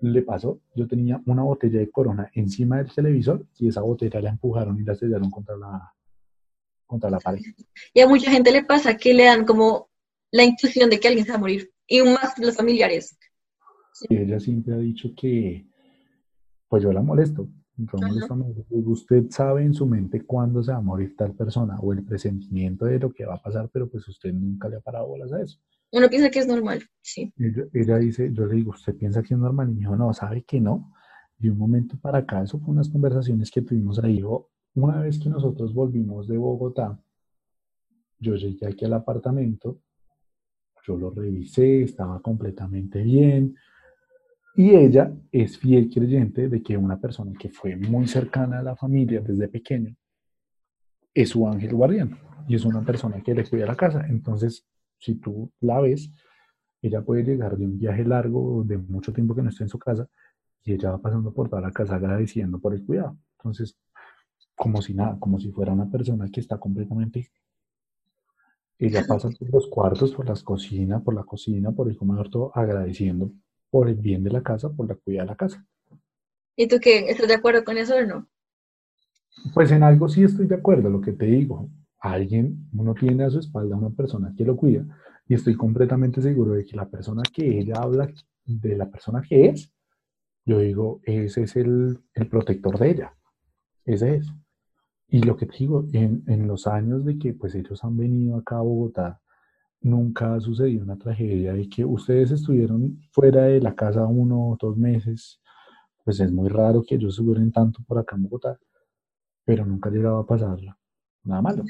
le pasó, yo tenía una botella de corona encima del televisor y esa botella la empujaron y la estrellaron contra la, contra la pared. Y a mucha gente le pasa que le dan como la intuición de que alguien se va a morir. Y más los familiares. Ella siempre ha dicho que, pues yo la molesto. Yo Usted sabe en su mente cuándo se va a morir tal persona o el presentimiento de lo que va a pasar, pero pues usted nunca le ha parado bolas a eso. Uno piensa que es normal. Sí. Ella, dice, yo le digo, ¿usted piensa que es normal? Y me dijo, no, ¿sabe que no? De un momento para acá, eso fue unas conversaciones que tuvimos ahí. Una vez que nosotros volvimos de Bogotá, yo llegué aquí al apartamento, yo lo revisé, estaba completamente bien. Y ella es fiel creyente de que una persona que fue muy cercana a la familia desde pequeño es su ángel guardián y es una persona que le cuida la casa. Entonces, si tú la ves, ella puede llegar de un viaje largo, de mucho tiempo que no esté en su casa, y ella va pasando por toda la casa agradeciendo por el cuidado. Entonces, como si nada, como si fuera una persona que está completamente... Ella pasa por los cuartos, por las cocinas, por la cocina, por el comedor, todo agradeciendo por el bien de la casa, por la cuidado de la casa. ¿Y tú qué? ¿Estás de acuerdo con eso o no? Pues en algo sí estoy de acuerdo, lo que te digo. Alguien, uno tiene a su espalda una persona que lo cuida y estoy completamente seguro de que la persona que ella habla, de la persona que es, yo digo, ese es el, el protector de ella. Ese es. Y lo que digo, en, en los años de que pues ellos han venido acá a Bogotá, nunca ha sucedido una tragedia y que ustedes estuvieron fuera de la casa uno o dos meses, pues es muy raro que ellos estuvieran tanto por acá en Bogotá pero nunca ha llegado a pasar nada malo.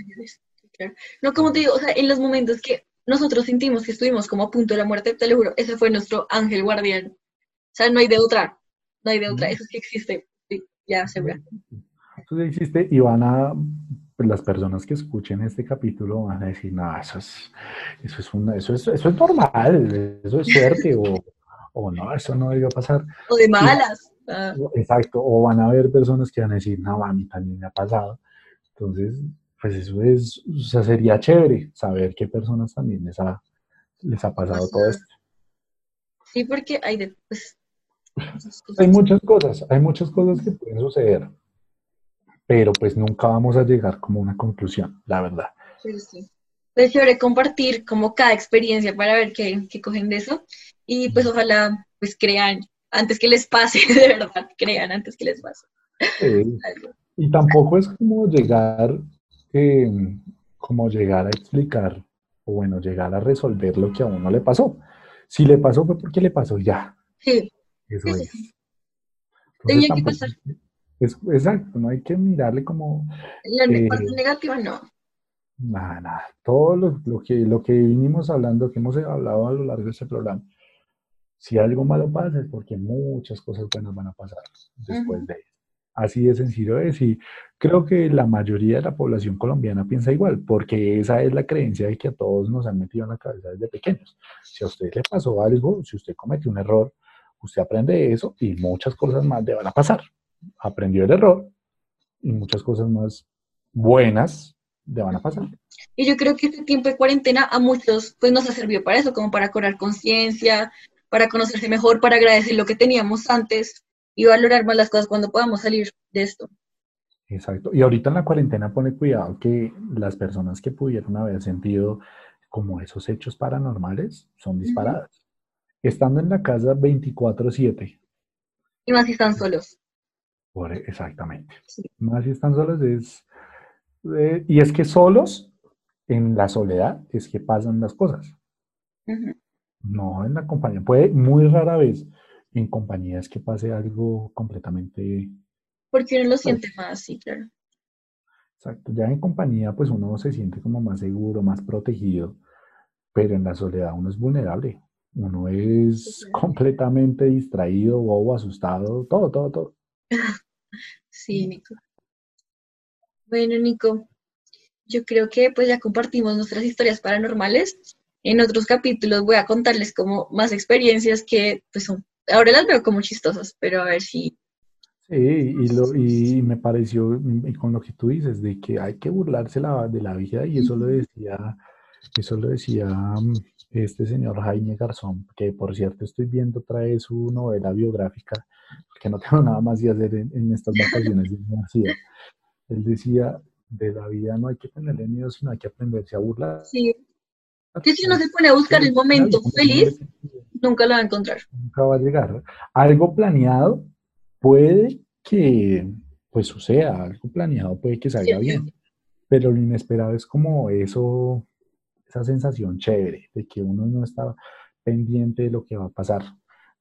No, como te digo, o sea, en los momentos que nosotros sentimos que estuvimos como a punto de la muerte, te lo juro, ese fue nuestro ángel guardián. O sea, no hay de otra, no hay de otra, eso sí existe, sí, ya segura. Eso sí existe y van a, pues, las personas que escuchen este capítulo van a decir, no, eso es, eso es, una, eso es, eso es normal, eso es suerte o, o no, eso no debió pasar. O de malas. Ah. Exacto, o van a haber personas que van a decir, no, a mí también me ha pasado. Entonces, pues eso es, o sea, sería chévere saber qué personas también les ha, les ha pasado todo esto. Sí, porque hay de, pues, hay muchas cosas, hay muchas cosas que pueden suceder, pero pues nunca vamos a llegar como a una conclusión, la verdad. Sí, sí. Es chévere compartir como cada experiencia para ver qué, qué cogen de eso y pues ojalá pues crean antes que les pase, [LAUGHS] de verdad, crean antes que les pase. y tampoco es como llegar, eh, como llegar a explicar, o bueno, llegar a resolver lo que a uno le pasó. Si le pasó fue porque le pasó ya. Sí. Eso es. Tenía que pasar. Es, exacto, no hay que mirarle como... La eh, parte negativa no. Nada, nada. Todo lo, lo, que, lo que vinimos hablando, que hemos hablado a lo largo de este programa, si algo malo pasa es porque muchas cosas buenas van a pasar después de eso. Así de sencillo es y creo que la mayoría de la población colombiana piensa igual, porque esa es la creencia de que a todos nos han metido en la cabeza desde pequeños. Si a usted le pasó algo, si usted cometió un error, usted aprende eso y muchas cosas más le van a pasar. Aprendió el error y muchas cosas más buenas le van a pasar. Y yo creo que este tiempo de cuarentena a muchos pues nos ha servido para eso, como para cobrar conciencia, para conocerse mejor, para agradecer lo que teníamos antes y valorar más las cosas cuando podamos salir de esto. Exacto. Y ahorita en la cuarentena pone cuidado que las personas que pudieron haber sentido como esos hechos paranormales son disparadas. Estando en la casa 24/7. Y más si están solos. Por, exactamente. Más si están solos es... Eh, y es que solos, en la soledad, es que pasan las cosas. No, en la compañía. Puede muy rara vez en compañías que pase algo completamente... Porque uno lo siente más, sí, claro. Exacto. Ya en compañía, pues uno se siente como más seguro, más protegido, pero en la soledad uno es vulnerable. Uno es completamente distraído, bobo, asustado, todo, todo, todo. [LAUGHS] Sí, Nico. Bueno, Nico, yo creo que pues ya compartimos nuestras historias paranormales en otros capítulos voy a contarles como más experiencias que pues son, ahora las veo como chistosas, pero a ver si... Sí, y, lo, y me pareció, y con lo que tú dices, de que hay que burlarse la, de la vida, y eso lo decía, eso lo decía mm, este señor Jaime Garzón, que por cierto estoy viendo trae su novela biográfica, porque no tengo nada más que hacer en, en estas vacaciones de universidad. Él decía, de la vida no hay que tenerle miedo, sino hay que aprenderse a burlar. Sí, que si uno se pone a buscar el momento feliz, nunca lo va a encontrar. Nunca va a llegar. Algo planeado puede que pues suceda, algo planeado puede que salga bien, pero lo inesperado es como eso, esa sensación chévere de que uno no está pendiente de lo que va a pasar.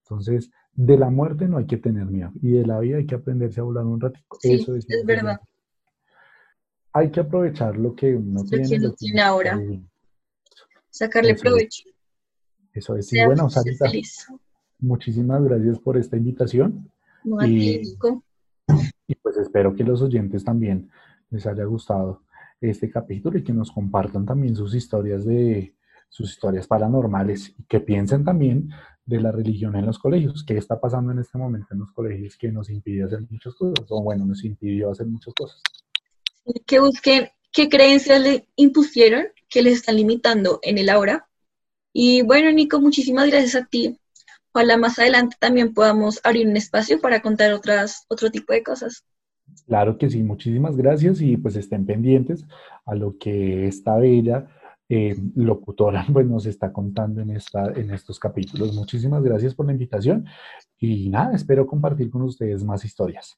Entonces, de la muerte no hay que tener miedo y de la vida hay que aprenderse a volar un ratito. eso es, es verdad. Hay que aprovechar lo que uno tiene. Que uno tiene ahora sacarle provecho. Eso es. Y bueno, Sarita, muchísimas gracias por esta invitación. y, y pues espero que los oyentes también les haya gustado este capítulo y que nos compartan también sus historias de sus historias paranormales y que piensen también de la religión en los colegios, qué está pasando en este momento en los colegios que nos impide hacer muchas cosas, o bueno, nos impidió hacer muchas cosas. Que busquen qué creencias le impusieron que les están limitando en el ahora. Y bueno, Nico, muchísimas gracias a ti. Ojalá más adelante también podamos abrir un espacio para contar otras, otro tipo de cosas. Claro que sí, muchísimas gracias y pues estén pendientes a lo que esta bella eh, locutora [LAUGHS] pues nos está contando en, esta, en estos capítulos. Muchísimas gracias por la invitación y nada, espero compartir con ustedes más historias.